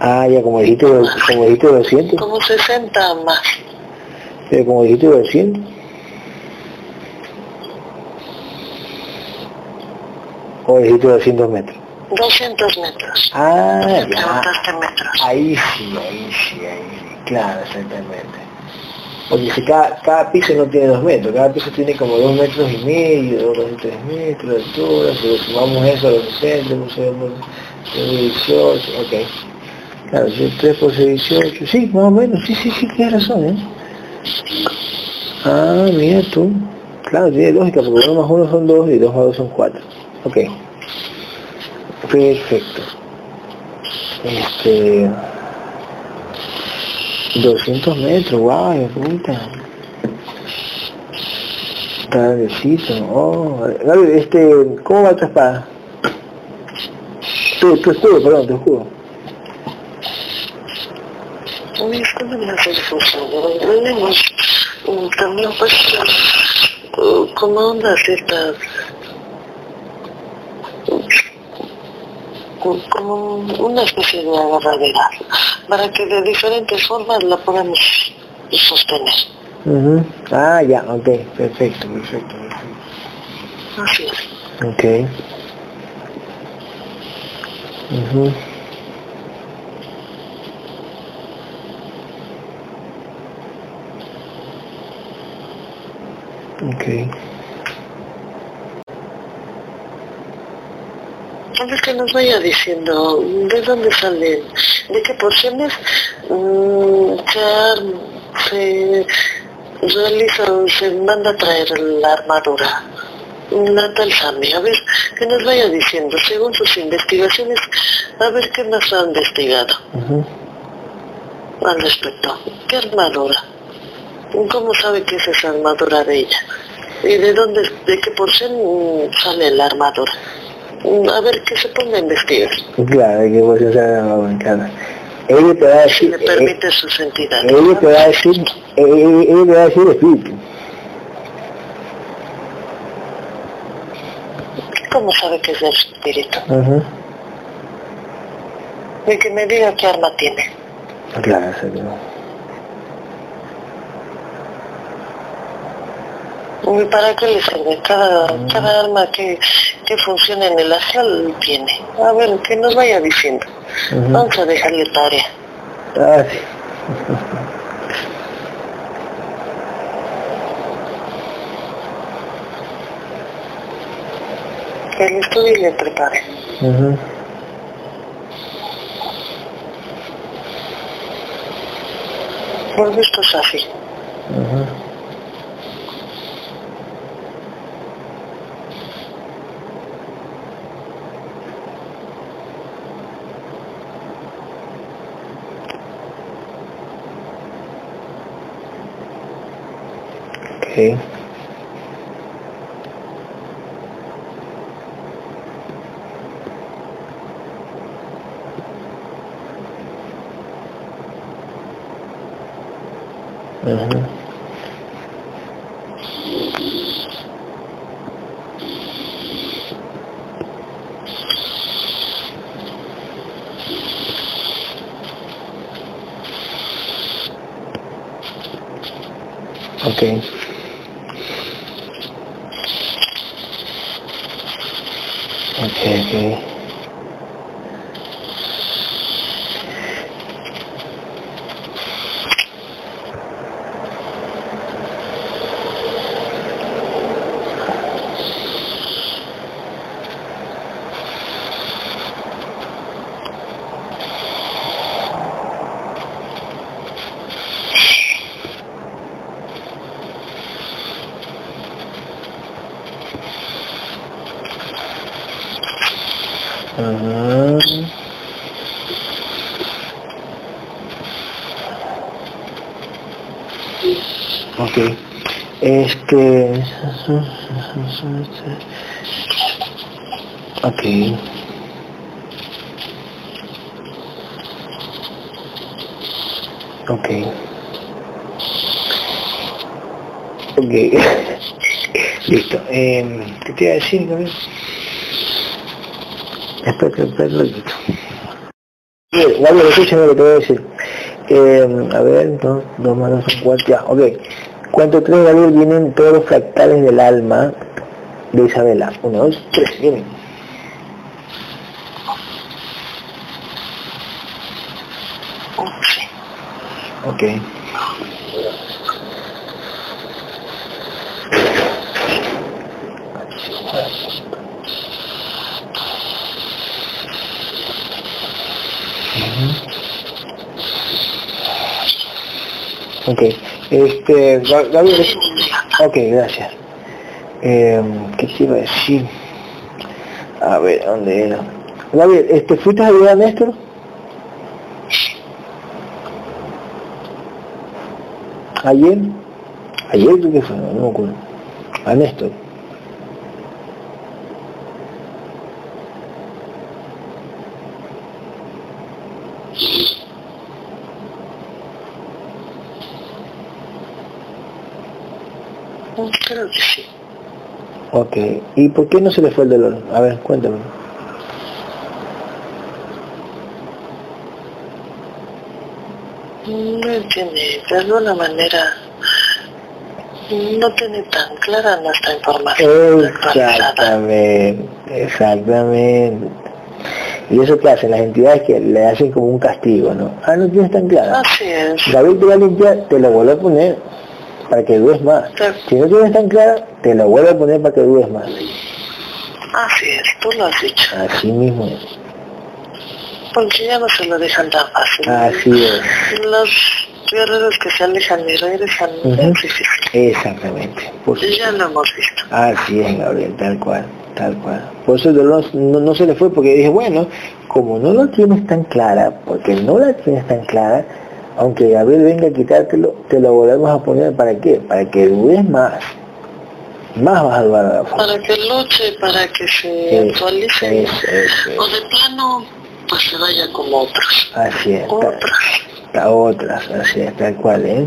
Ah, ya, como dijiste, como dijiste 200. Como 60 más. Pero como dijiste 200. O dijiste 200 metros. 200 metros. Ah, ya. metros. Ahí sí, ahí sí, ahí sí. Claro, exactamente. Porque si cada, cada piso no tiene dos metros, cada piso tiene como dos metros y medio, dos y tres metros de altura, si sumamos eso a los 60, por 6 por 18, ok. Claro, si es 3 por 6, 18, sí, más o menos, sí, sí, sí, tienes razón, ¿eh? Ah, mira tú. Claro, tiene lógica, porque 1 más 1 son 2 y 2 más 2 son 4. Ok. Perfecto. Este... 200 metros, guau, de puta. Grandecito, oh. Este, ¿cómo va tu espada? Tu, tu escudo, perdón, tu escudo. Me hace difuso. Tenemos también pues como ondas estas como una especie de agarradera para que de diferentes formas la podamos sostener. Ujú. Ah, ya, ok, perfecto, perfecto, perfecto. Así es. Ok. Ujú. Ok. Antes que nos vaya diciendo de dónde salen, de qué porciones mm, se, ar- se realiza o se manda a traer la armadura. La tal Sami, a ver, que nos vaya diciendo, según sus investigaciones, a ver qué más ha investigado al respecto. ¿Qué armadura? ¿Cómo sabe que es esa armadura de ella? ¿Y de dónde, de qué porción mm, sale la armadura? A ver, que se ponga a investigar. Claro, que vos ya sabes, claro. Ella te va a Si decir, me eh, permite sus entidades. ella te va a decir, eh, ella ella te va a decir espíritu. ¿Cómo sabe que es del espíritu? Ajá. De que me diga qué arma tiene. Claro. Para qué le sirve? Cada, cada arma que, que funcione en el astral tiene. A ver, que nos vaya diciendo. Vamos a dejarle tarea. Ah, sí. Que el estudio le prepare. Ujú. Por visto es así. Ujú. Okay. Ujú. Ok. Ok. Ok. [LAUGHS] Listo. Eh, ¿Qué te iba a decir, Gabriel? Espero que perderlo. Gabriel, escúchame lo que te voy a decir. Eh, a ver, dos, dos manos, un cuarto, ya, ok. Cuanto tres, Gabriel, vienen todos los fractales del alma de Isabela. Uno, dos, tres, vienen. Ok. Ok, este, Ga- Gabriel, ok, gracias. Eh, ¿Qué te iba a decir? A ver, ¿dónde era? Gabriel, este, ¿fuiste a ayudar a Néstor? Ayer, ayer creo que fue, no me acuerdo. A Néstor. Creo que sí. Ok, ¿y por qué no se le fue el dolor? A ver, cuéntame. No entiende, de alguna manera no tiene tan clara nuestra información. Exactamente, exactamente. Y eso que hacen las entidades que le hacen como un castigo, ¿no? Ah, no tienes tan clara. Así es. David te va a limpiar, te lo vuelve a poner para que dudes más. Si no tienes tan clara, te lo vuelve a poner para que dudes más. Así es, tú lo has dicho. Así mismo es. Porque ya no se lo dejan tan fácil. Así es. Los guerreros que se alejan y regresan Ujú. es difícil. Exactamente. Por ya lo hemos visto. Así es, Gabriel, tal cual, tal cual. Por eso el dolor no, no se le fue porque dije, bueno, como no lo tienes tan clara, porque no la tienes tan clara, aunque Gabriel venga a quitártelo, te lo volvemos a poner para qué? Para que dudes más. Más vas a dudar a la fuerza. Para que luche, para que se actualice. O de plano, pues se vaya como otros. Así es, Otras. ta- otras, así es, tal cual, ¿eh?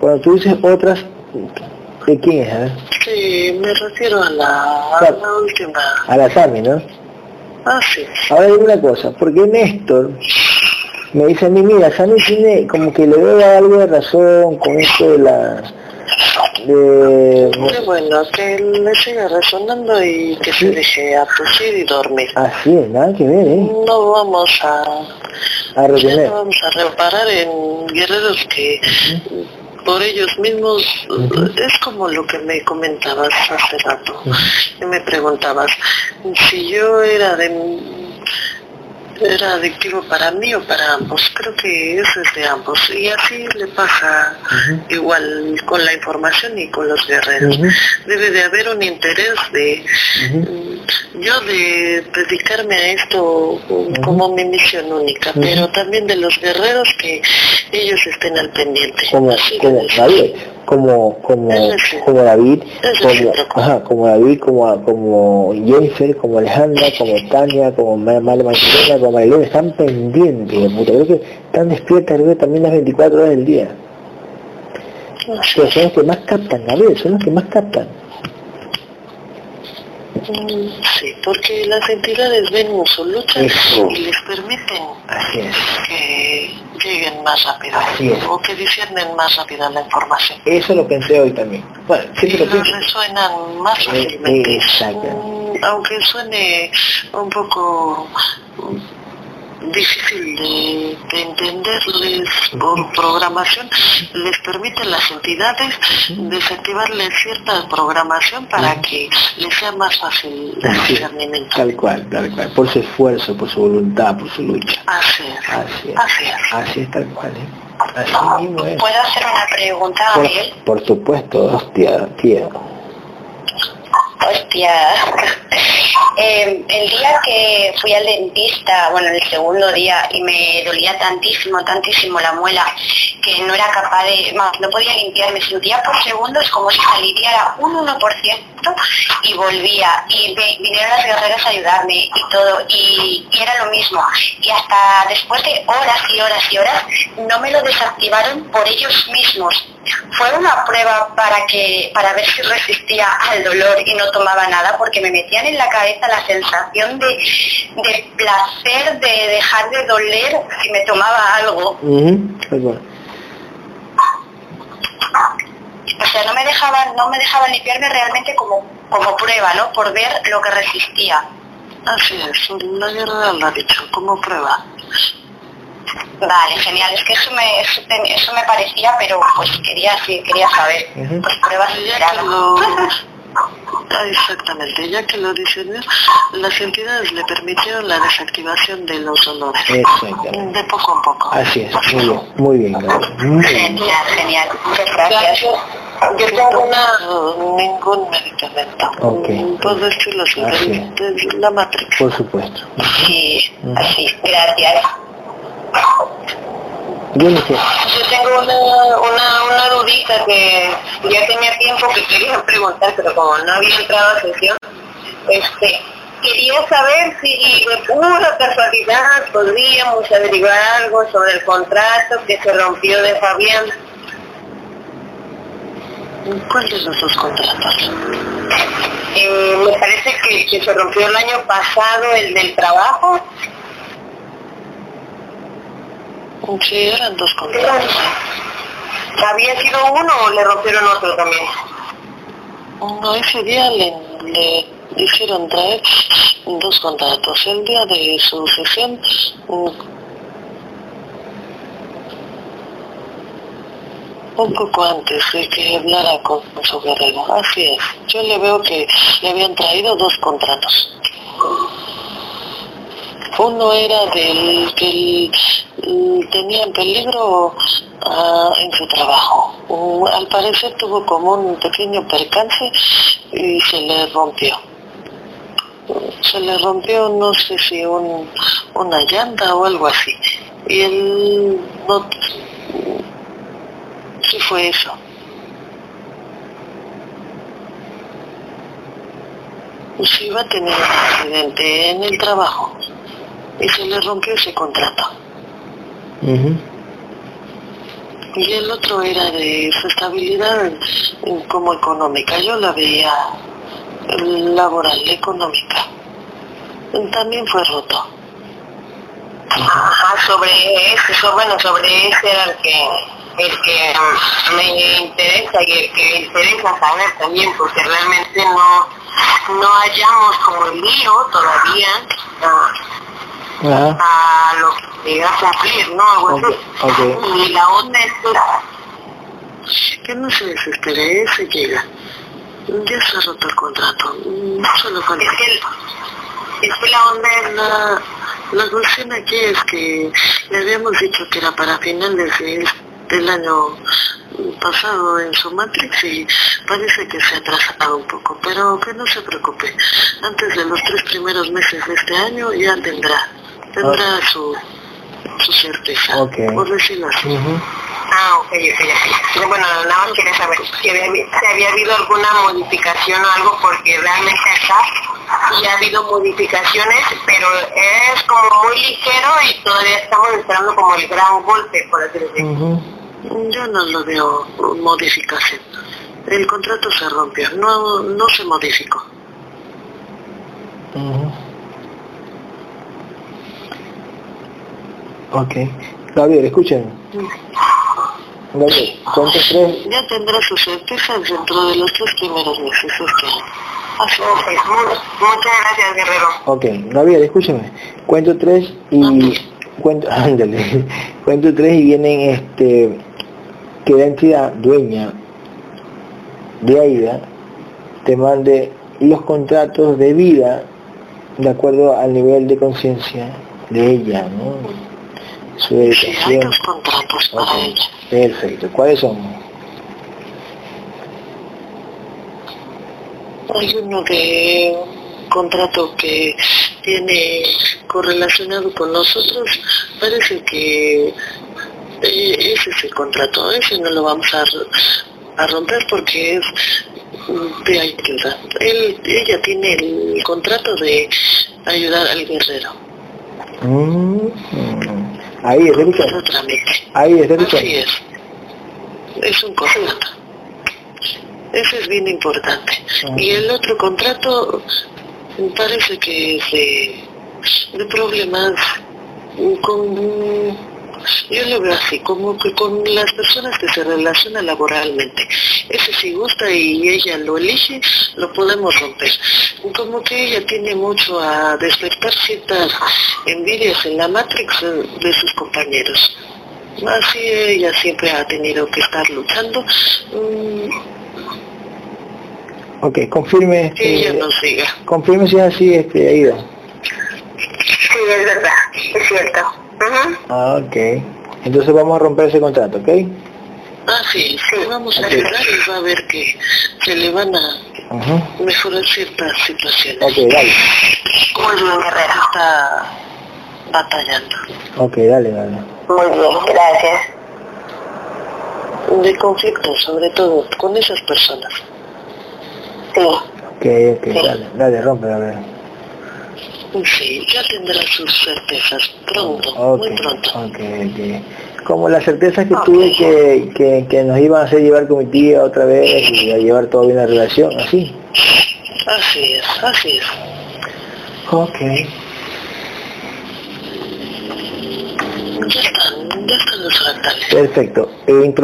Cuando tú dices otras, ¿de quién es? eh? Sí, me refiero a la, a Claro. la última. A la Sami, ¿no? Ah, sí. Ahora dime una cosa, porque Néstor me dice a mí, mira, Sami tiene como que le veo algo de razón con esto de la... de... Bueno, que le siga resonando y que se deje atuchir y dormir. Así es, nada que ver, ¿eh? No vamos a, A ya retener. no vamos a reparar en guerreros que por ellos mismos es como lo que me comentabas hace rato. Y me preguntabas si yo era de era adictivo para mí o para ambos. Creo que eso es de ambos. Y así le pasa igual con la información y con los guerreros. Debe de haber un interés de mm, yo de dedicarme a esto um, como mi misión única, pero también de los guerreros que ellos estén al pendiente. como, como David, como, como, como David, como, ajá, como David, como, como Jennifer, como Alejandra, como Tania, como Ma- Male Magdalena, como Marilyn, están pendientes, de puta, creo que están despiertas creo que también las 24 horas del día. Pero son los que más captan, Gabriel, son los que más captan. Sí, porque las entidades ven su lucha Eso. y les permiten Así es. que lleguen más rápido o que disciernen más rápido la información. Eso lo pensé hoy también. Bueno, Y lo pienso. resuenan más Eh, fácilmente. exacto. Mm, Aunque suene un poco difícil de, de entenderles por programación, les permite las entidades desactivarles cierta programación para que les sea más fácil el discernimiento. Tal cual, tal cual. Por su esfuerzo, por su voluntad, por su lucha. Así es. Así es. Así es. Así es tal cual, ¿eh? Así mismo es. ¿Puedo hacer una pregunta? Por, por supuesto, hostia, tía. Hostia. [LAUGHS] Eh, el día que fui al dentista, bueno, el segundo día, y me dolía tantísimo, tantísimo la muela, que no era capaz de, no podía limpiar, me sentía por segundos como si saliera un 1% y volvía. Y vinieron las guerreras a ayudarme y todo, y, y era lo mismo. Y hasta después de horas y horas y horas, no me lo desactivaron por ellos mismos fue una prueba para que para ver si resistía al dolor y no tomaba nada porque me metían en la cabeza la sensación de, placer de dejar de doler si me tomaba algo. O sea no me dejaban no me dejaban limpiarme realmente como como prueba no por ver lo que resistía. Así es una guerra la dicho como prueba. Vale, genial. Es que eso me, eso, me parecía, pero pues quería, sí, quería saber. Pues pruebas lo, Exactamente, ya que lo diseñó, las entidades le permitieron la desactivación de los olores. De poco a poco. Así es, muy bien, muy bien. Muy Genial, genial. Muchas gracias. Yo tengo una, ningún medicamento. Okay. Todo esto lo sé, la matriz. Por supuesto. Sí, así, gracias. Yo tengo una, una, una dudita que ya tenía tiempo que quería preguntar, pero como no había entrado a sesión, este, quería saber si de pura casualidad podríamos averiguar algo sobre el contrato que se rompió de Fabián. ¿Cuál de los dos contratos? Eh, me parece que, que se rompió el año pasado el del trabajo Sí, eran dos contratos. ¿Había sido uno o le rompieron otro también? No, ese día le, le hicieron traer dos contratos. El día de su sesión un poco antes de que hablara con su guerrero. Así es. Yo le veo que le habían traído dos contratos. Uno era del que tenía en peligro ah, en su trabajo. al parecer tuvo como un pequeño percance y se le rompió. Se le rompió, no sé si un, una llanta o algo así. Y él no... Sí fue eso. Sí iba a tener un accidente en el trabajo y se le rompió ese contrato. Y el otro era de su estabilidad como económica, yo la veía laboral, económica. También fue roto. Ajá, sobre ese, bueno, sobre ese era el que, el que me interesa y el que me interesa saber también, porque realmente no, no hallamos como el lío todavía a lo que va a cumplir, ¿no? Algo así. Y la onda es que no se desespere, ese llega. Ya se ha roto el contrato, no solo con es que, es que la onda es la, la cuestión aquí es que le habíamos dicho que era para finales del año pasado en su Matrix y parece que se ha atrasado un poco, pero que no se preocupe. Antes de los tres primeros meses de este año ya tendrá tendrá su, su certeza, okay. por decirlo así. Ah, ok, ok, Bueno, nada más quería saber si había, si había habido alguna modificación o algo, porque realmente acá ya ha habido modificaciones, pero es como muy ligero y todavía estamos esperando como el gran golpe, por así decirlo. Yo no lo veo modificación. El contrato se rompió, no, no se modificó. Ok. Gabriel, escuchen. Gabriel, ¿cuántos tres? Ya tendrá sus certezas dentro de los tres primeros meses Así Muchas gracias, Guerrero. Ok, Gabriel, escúcheme. Cuento tres y... Cuento, [LAUGHS] ándale. Cuento tres y vienen este... Que la entidad dueña de AIDA te mande los contratos de vida de acuerdo al nivel de conciencia de ella, ¿no? Su dedicación. Sí, contratos para okay. ella. Perfecto. ¿Cuáles son? Hay uno de contrato que tiene correlacionado con nosotros, parece que eh, ese es el contrato, ese no lo vamos a, a romper porque es de ayuda. Él, ella tiene el contrato de ayudar al guerrero. Mm, ahí es trámite. Ahí es derecho. Así es. Es un contrato. Ese es bien importante. Y el otro contrato parece que es de, de problemas con yo lo veo así, como que con las personas que se relacionan laboralmente. Ese si gusta y ella lo elige, lo podemos romper. Como que ella tiene mucho a despertar ciertas envidias en la Matrix de sus compañeros. Así ella siempre ha tenido que estar luchando. Mm, Ok, confirme. que ella no siga. confirme si es así, este, Aida. Sí, es verdad, es cierto. Ujú. Ah, ok. Entonces vamos a romper ese contrato, ¿ok? Ah, sí, sí, vamos a Ok. ayudar y va a ver que se le van a Ujú. mejorar ciertas situaciones. Ok, dale. Muy bien, guerrero. Está batallando. Ok, dale, dale. Muy bien, gracias. De conflicto, sobre todo, con esas personas. Sí, Ok, ok, dale, dale, rompe, a ver. Sí, ya tendrá sus certezas pronto, muy pronto. Como la certeza que tuve que, que, que nos iban a hacer llevar con mi tía otra vez y a llevar todo bien la relación, así. Así es, así es. Ok. Ya están, ya están los fractales. Perfecto. Eh,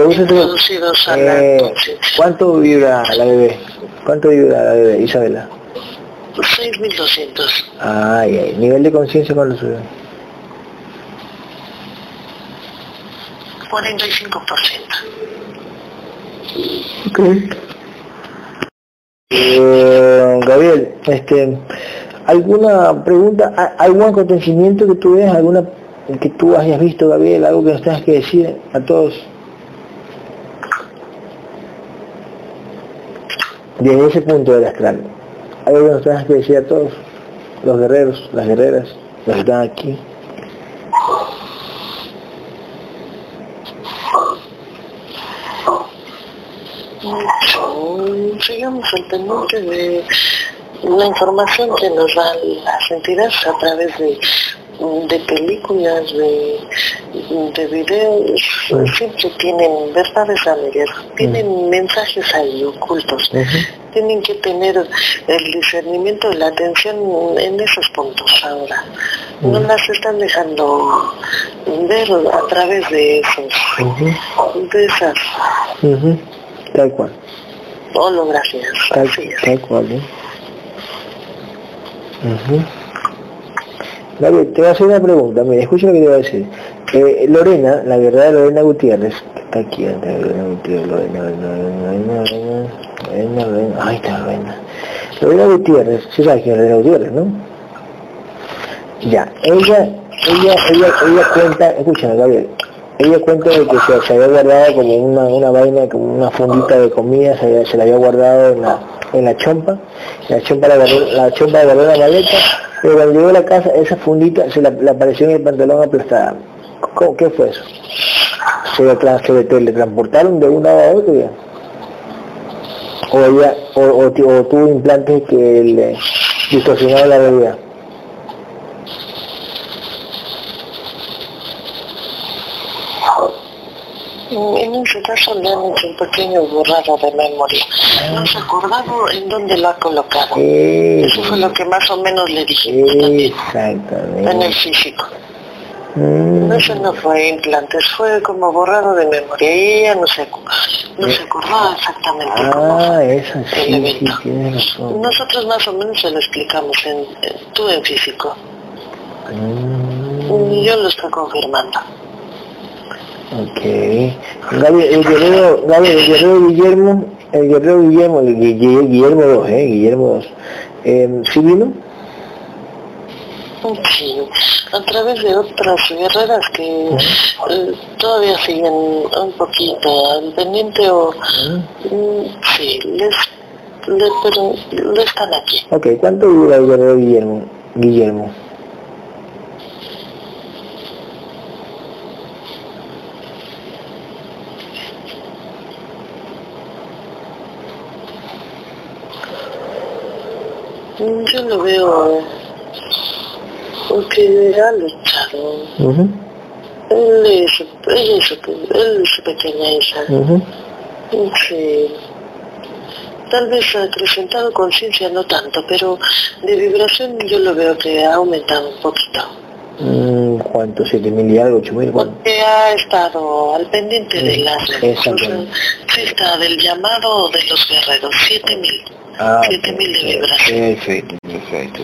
a la Eh. ¿Cuánto vibra la bebé? ¿Cuánto vibra la bebé, Isabela? 6.200. Ay, ay. Nivel de conciencia con los 45%. Ok. Eh, Gabriel, este, ¿alguna pregunta, algún acontecimiento que tú veas, alguna que tú hayas visto, Gabriel, algo que nos tengas que decir a todos? Desde ese punto del astral, que nos tengas que decir a todos, los guerreros, las guerreras, los que están aquí. Mucho. Sigamos al pendiente de la información que nos dan las entidades a través de, de películas, de, de videos, siempre tienen verdades a medias, tienen mensajes ahí ocultos. Tienen que tener el discernimiento la atención en esos puntos ahora. No las están dejando ver a través de esos, de esas Tal cual, holografías. tal, Así es. tal cual. ¿eh? Gabriel, te voy a hacer una pregunta, mira, escucha lo que te voy a decir. Eh, Lorena, la verdad Lorena Gutiérrez, que está aquí, Lorena Gutiérrez, Lorena, Lorena, Lorena, Lorena, Lorena, ahí está Lorena. Lorena Gutiérrez, sí sabes quién es Lorena Gutiérrez, ¿no? Ya, ella, ella, ella, ella cuenta, escúchame Gabriel, ella cuenta de que se, había guardado como una, una vaina, como una fundita de comida, se, se la había guardado en la, en la chompa, la chompa la agarró, la chompa agarró la maleta, pero cuando llegó a la casa, esa fundita se la, le apareció en el pantalón aplastada. ¿Cómo, ¿Qué fue eso? Se, le teletransportaron de un lado a otro ya. O ella, o, o, o tuvo implantes que le distorsionaron la realidad. En ese caso le han hecho un pequeño borrado de memoria. No se acordaba en dónde lo ha colocado. Eso fue lo que más o menos le dijimos también, en el físico. Mm, Eso no fue implantes, fue como borrado de memoria. Y ella no se, no se acordaba exactamente cómo Ah, fue eso el sí, sí, evento. Nosotros más o menos se lo explicamos, en, en- tú en físico. Mm, yo lo estoy confirmando. Ok. Gabriel, el guerrero, Gabriel, el guerrero Guillermo, el guerrero Guillermo, el Gui- Gui- Guillermo 2, eh, Guillermo 2. Eh, ¿Sí vino? Sí, a través de otras guerreras que eh, todavía siguen un poquito al pendiente o mm, sí, les pero no están aquí. Ok, ¿cuánto dura el guerrero Guillermo? Guillermo. Yo lo veo porque ha luchado. Ujú, Él es, ella es, su- él es pequeña hija. ujú. Sí. Tal vez ha acrecentado conciencia, no tanto, pero de vibración yo lo veo que ha aumentado un poquito. Mm, ¿Cuánto? ¿Siete mil y algo? ¿Ocho mil? ¿Cuánto? Porque ha estado al pendiente de las. O sea, Exactamente. sí está del llamado de los guerreros, 7000. Ah, 7000 de vibración. Perfecto, perfecto.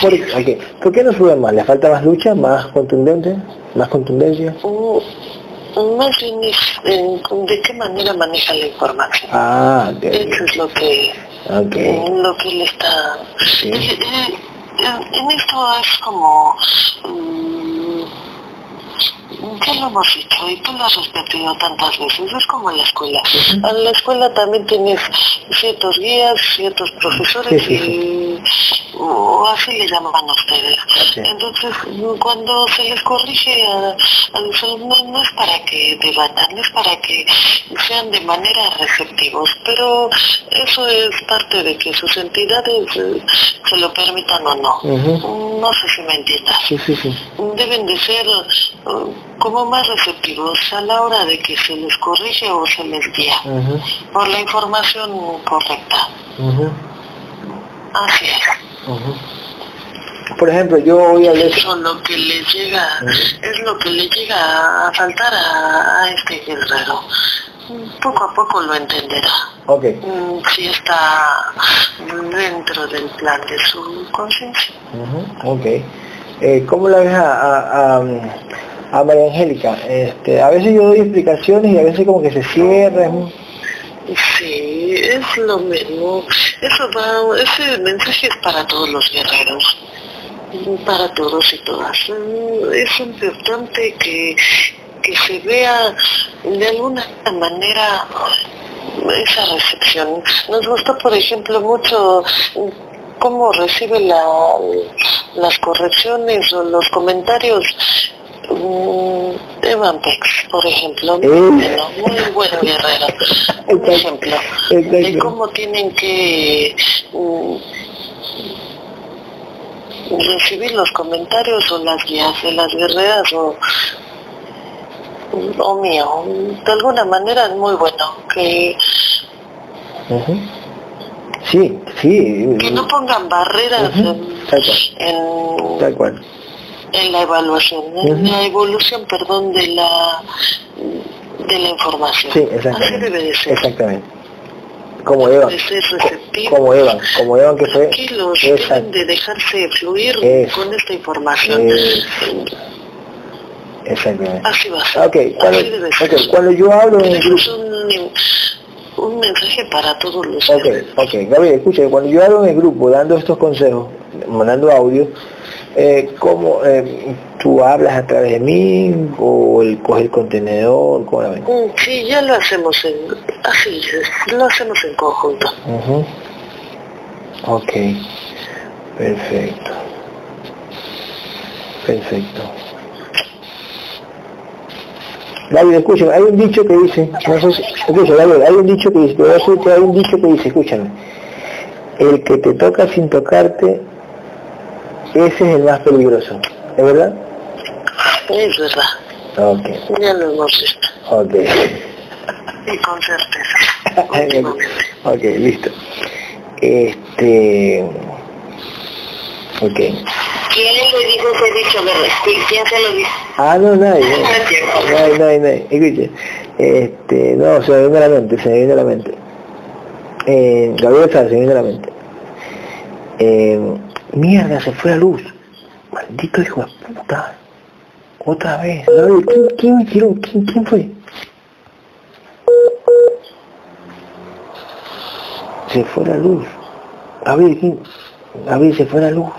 ¿Por, ok, ¿Por qué no sube más? ¿Le falta más lucha? ¿Más contundente? ¿Más contundencia? Mm, Más bien es en- de qué manera maneja la información. Ah, ok. Eso es lo que, Ok. lo que le está... Sí. Eh, eh, en esto es como... mm, ya lo hemos dicho y tú lo has repetido tantas veces, es como en la escuela. En la escuela también tienes ciertos guías, ciertos profesores Sí, sí, y o así le llaman a ustedes. Entonces, cuando se les corrige a, a los alumnos no es para que debatan, no es para que sean de manera receptivos, pero eso es parte de que sus entidades eh, se lo permitan o no. No sé si me entiendas deben de ser como más receptivos a la hora de que se les corrige o se les guía por la información correcta. Así es. Por ejemplo, yo voy a leer... Eso lo que le llega, es lo que le llega a faltar a, a este guerrero. Poco a poco lo entenderá. Mm, Si está dentro del plan de su conciencia. Ok. Eh, ¿Cómo la ves a, a, a, a María Angélica? Este, a veces yo doy explicaciones y a veces como que se cierra. Sí, es lo mismo. Eso va, ese mensaje es para todos los guerreros, para todos y todas. Mm, Es importante que, que se vea de alguna manera esa recepción. Nos gustó, por ejemplo, mucho cómo recibe la- las correcciones o los comentarios mm, Evan Pex, por ejemplo, muy Eh. bueno, muy buen guerrero. Un Exacto. ejemplo de cómo tienen que mm, recibir los comentarios o las guías de las guerreras o, o mío. De alguna manera es muy bueno que. Sí, sí. que no pongan barreras Ujú. en, Tal cual. en, Tal cual. En la evaluación, en Ujú. la evolución, perdón, de la de la información. Sí, Así debe de exactamente. ser. Exactamente. Como Eva. De ser. Como Eva. Como Eva que fue. Tranquilos, deben de dejarse fluir Eso. con esta información. Eso. Exactamente. Así va a ser. Ok, cuando, Así debe ser. ok, cuando yo hablo en el un, mensaje para todos los ok, ok, Gabriel, escucha, cuando yo hablo en el grupo dando estos consejos, mandando audio, eh, ¿cómo eh, tú hablas a través de mí o el coge el contenedor? ¿Cómo la ven? Mm, Sí, ya lo hacemos en, así, lo hacemos en conjunto. Ujú. Ok, perfecto. Perfecto. Gabriel, escúchame, hay un dicho que dice, no sé si, escucha, Gabriel, hay un dicho que dice, hay un dicho que dice, escúchame, el que te toca sin tocarte, ese es el más peligroso, ¿es verdad? Es verdad, Ok, ya lo hemos visto. ok. Y con certeza, [LAUGHS] ok, listo. Este, ok. ¿Quién le dijo ese dicho, verdad? ¿Qui- ¿Quién se lo dijo? Ah, no, nadie. Nadie, nadie, nadie. Escuche. Este, no, se me viene a la mente, se me viene a la mente. Eh, Gabriel Sá, se me viene a la mente. Eh, mierda, se fue la luz. Maldito hijo de puta. Otra vez. ¿quién, quién me tiró? ¿Quién, quién fue? Se fue la luz. Gabriel, ¿quién? Gabriel, se fue la luz.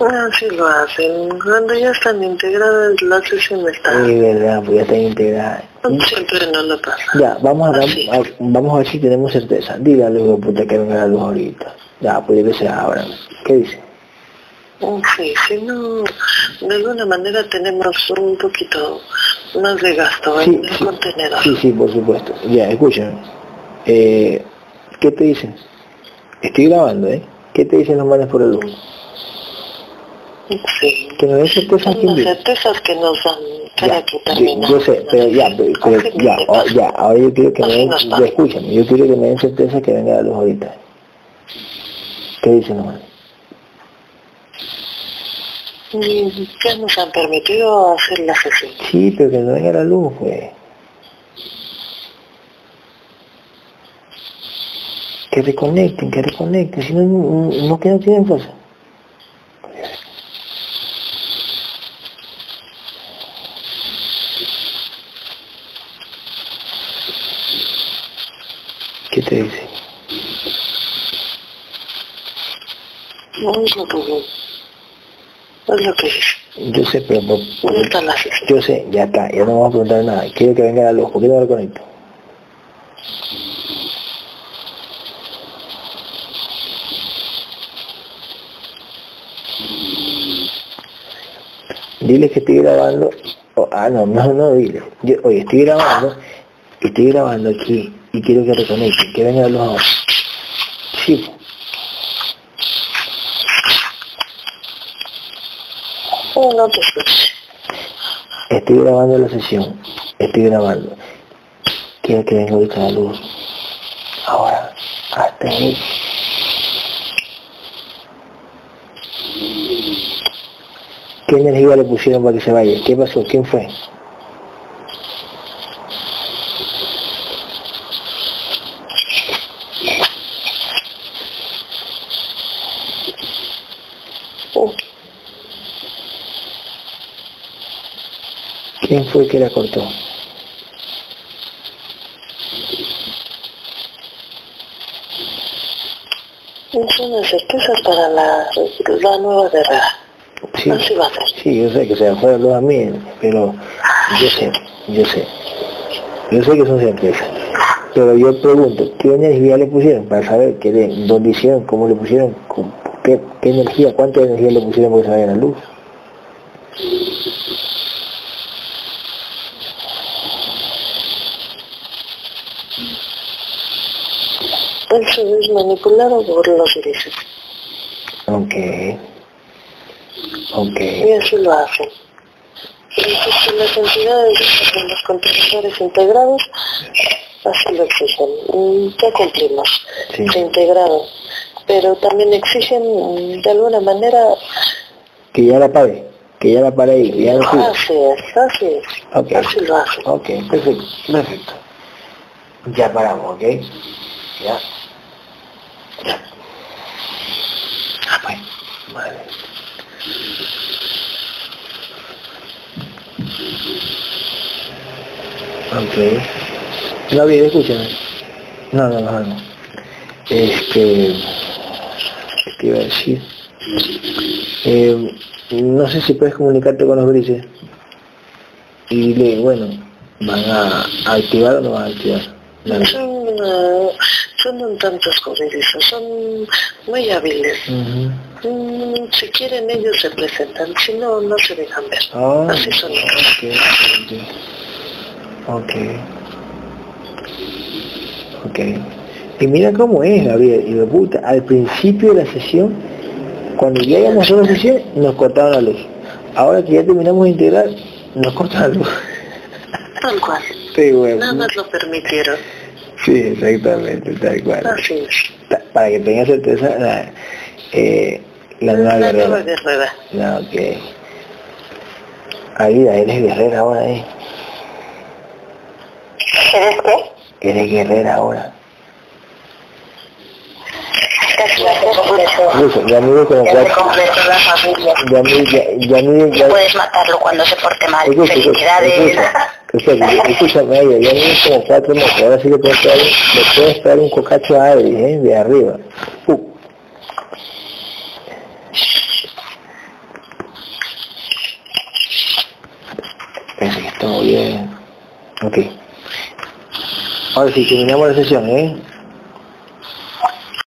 Ah, sí lo hacen. Cuando ya están integradas, la sesión está. Es verdad, pues ya están integradas. Siempre no lo pasa. Ya, vamos a, sí. a- vamos a ver si tenemos certeza. Dile a los puta que venga la luz ahorita. Ya, puede que sea ahora. ¿Qué dice? Sí, si no, de alguna manera tenemos un poquito más de gasto Sí, en el sí. contenedor. Sí, sí, por supuesto. Ya, escúchame. Eh, ¿Qué te dicen? Estoy grabando, ¿eh? ¿Qué te dicen los manes por el luz? Sí. Que nos den certeza Son las dice. certezas que nos dan cada Ya, que yo, termina. yo sé, pero ya, pero, pero ya, oh, ya, ahora yo quiero que me den, ya escúchame, yo quiero que me den certeza que venga la luz ahorita. ¿Qué dicen los manes? Mm, Ya nos han permitido hacer la sesión. Sí, pero que no venga la luz, pues. Que reconecten, que reconecten, si no, no, no que no tienen fuerza. ¿Qué te dice? No lo que es lo que. Yo sé, pero por- ¿Dónde está la sesión? yo sé, ya está, ya no vamos a preguntar nada. Quiero que venga la luz, ¿por qué no conecto? Dile que estoy grabando. Oh, ah, no, no, no, dile. Yo, oye, estoy grabando, estoy grabando aquí y quiero que reconecte, que venga la luz ahora. Sí, po. Oh, escucho. Estoy grabando la sesión. Estoy grabando. Quiero que venga ahorita la luz. Ahora, hasta ahí. ¿Qué energía le pusieron para que se vaya? ¿Qué pasó? ¿Quién fue? Oh, ¿Quién fue que la cortó? son las certezas para la, la nueva guerra. Sí, Así va a ser. sí, yo sé que se luz a mí, pero yo sé, yo sé. Yo sé que son certezas. Pero yo pregunto, ¿qué energía le pusieron? Para saber qué dónde hicieron, cómo le pusieron, qué energía, cuánta energía le pusieron para que se vaya la luz. Eso es manipulado por los grises. Ok. Ok. Y así lo hacen. Entonces las entidades con los contenedores integrados así lo exigen. Mm, Ya cumplimos. Sí. Se integraron. Pero también exigen mm, de alguna manera, Que ya la pague, que ya la ahí, que ya siga. así es, así es. Ok. Así lo hacen. Ok, perfecto, perfecto. Ya paramos, ¿ok? Ya. Ah, pues. Vale. Ok. No, bien, escúchame. No, no, no, no. Este... ¿Qué iba a decir? Eh, no sé si puedes comunicarte con los grises y dile, bueno, van a activar o no van a activar. La- Son, un tanto escurridizos, son muy hábiles. Mm, si quieren ellos se presentan, si no, no se dejan ver. Ah, Así son ellos. ok, ok. Ok. Y mira cómo es, Gabriel, y de puta, al principio de la sesión, cuando ya íbamos a la sesión, nos cortaban la luz. Ahora que ya terminamos de integrar, nos cortan la luz. Tal cual. Sí, bueno. Nada más lo permitieron. Sí, exactamente, tal cual. Así es. Ta- Para que tengas certeza, la, eh, la nueva La nueva guerrera. guerrera. No, ok. Aida, eres guerrera ahora, ¿eh? ¿Eres qué? Eres guerrera ahora. Dice, Yamir como cuatro. la familia. Yamir, Yamir, ya... Puedes matarlo cuando se porte mal. Escucha, Felicidades. Escucha, escúchame a ella, es como cuatro metros. Ahora sí le puedes traer, le puedes traer un cocacho a Adri, ¿eh? De arriba. Uh. Que estamos bien. Ok. Ahora sí, terminamos la sesión, ¿eh?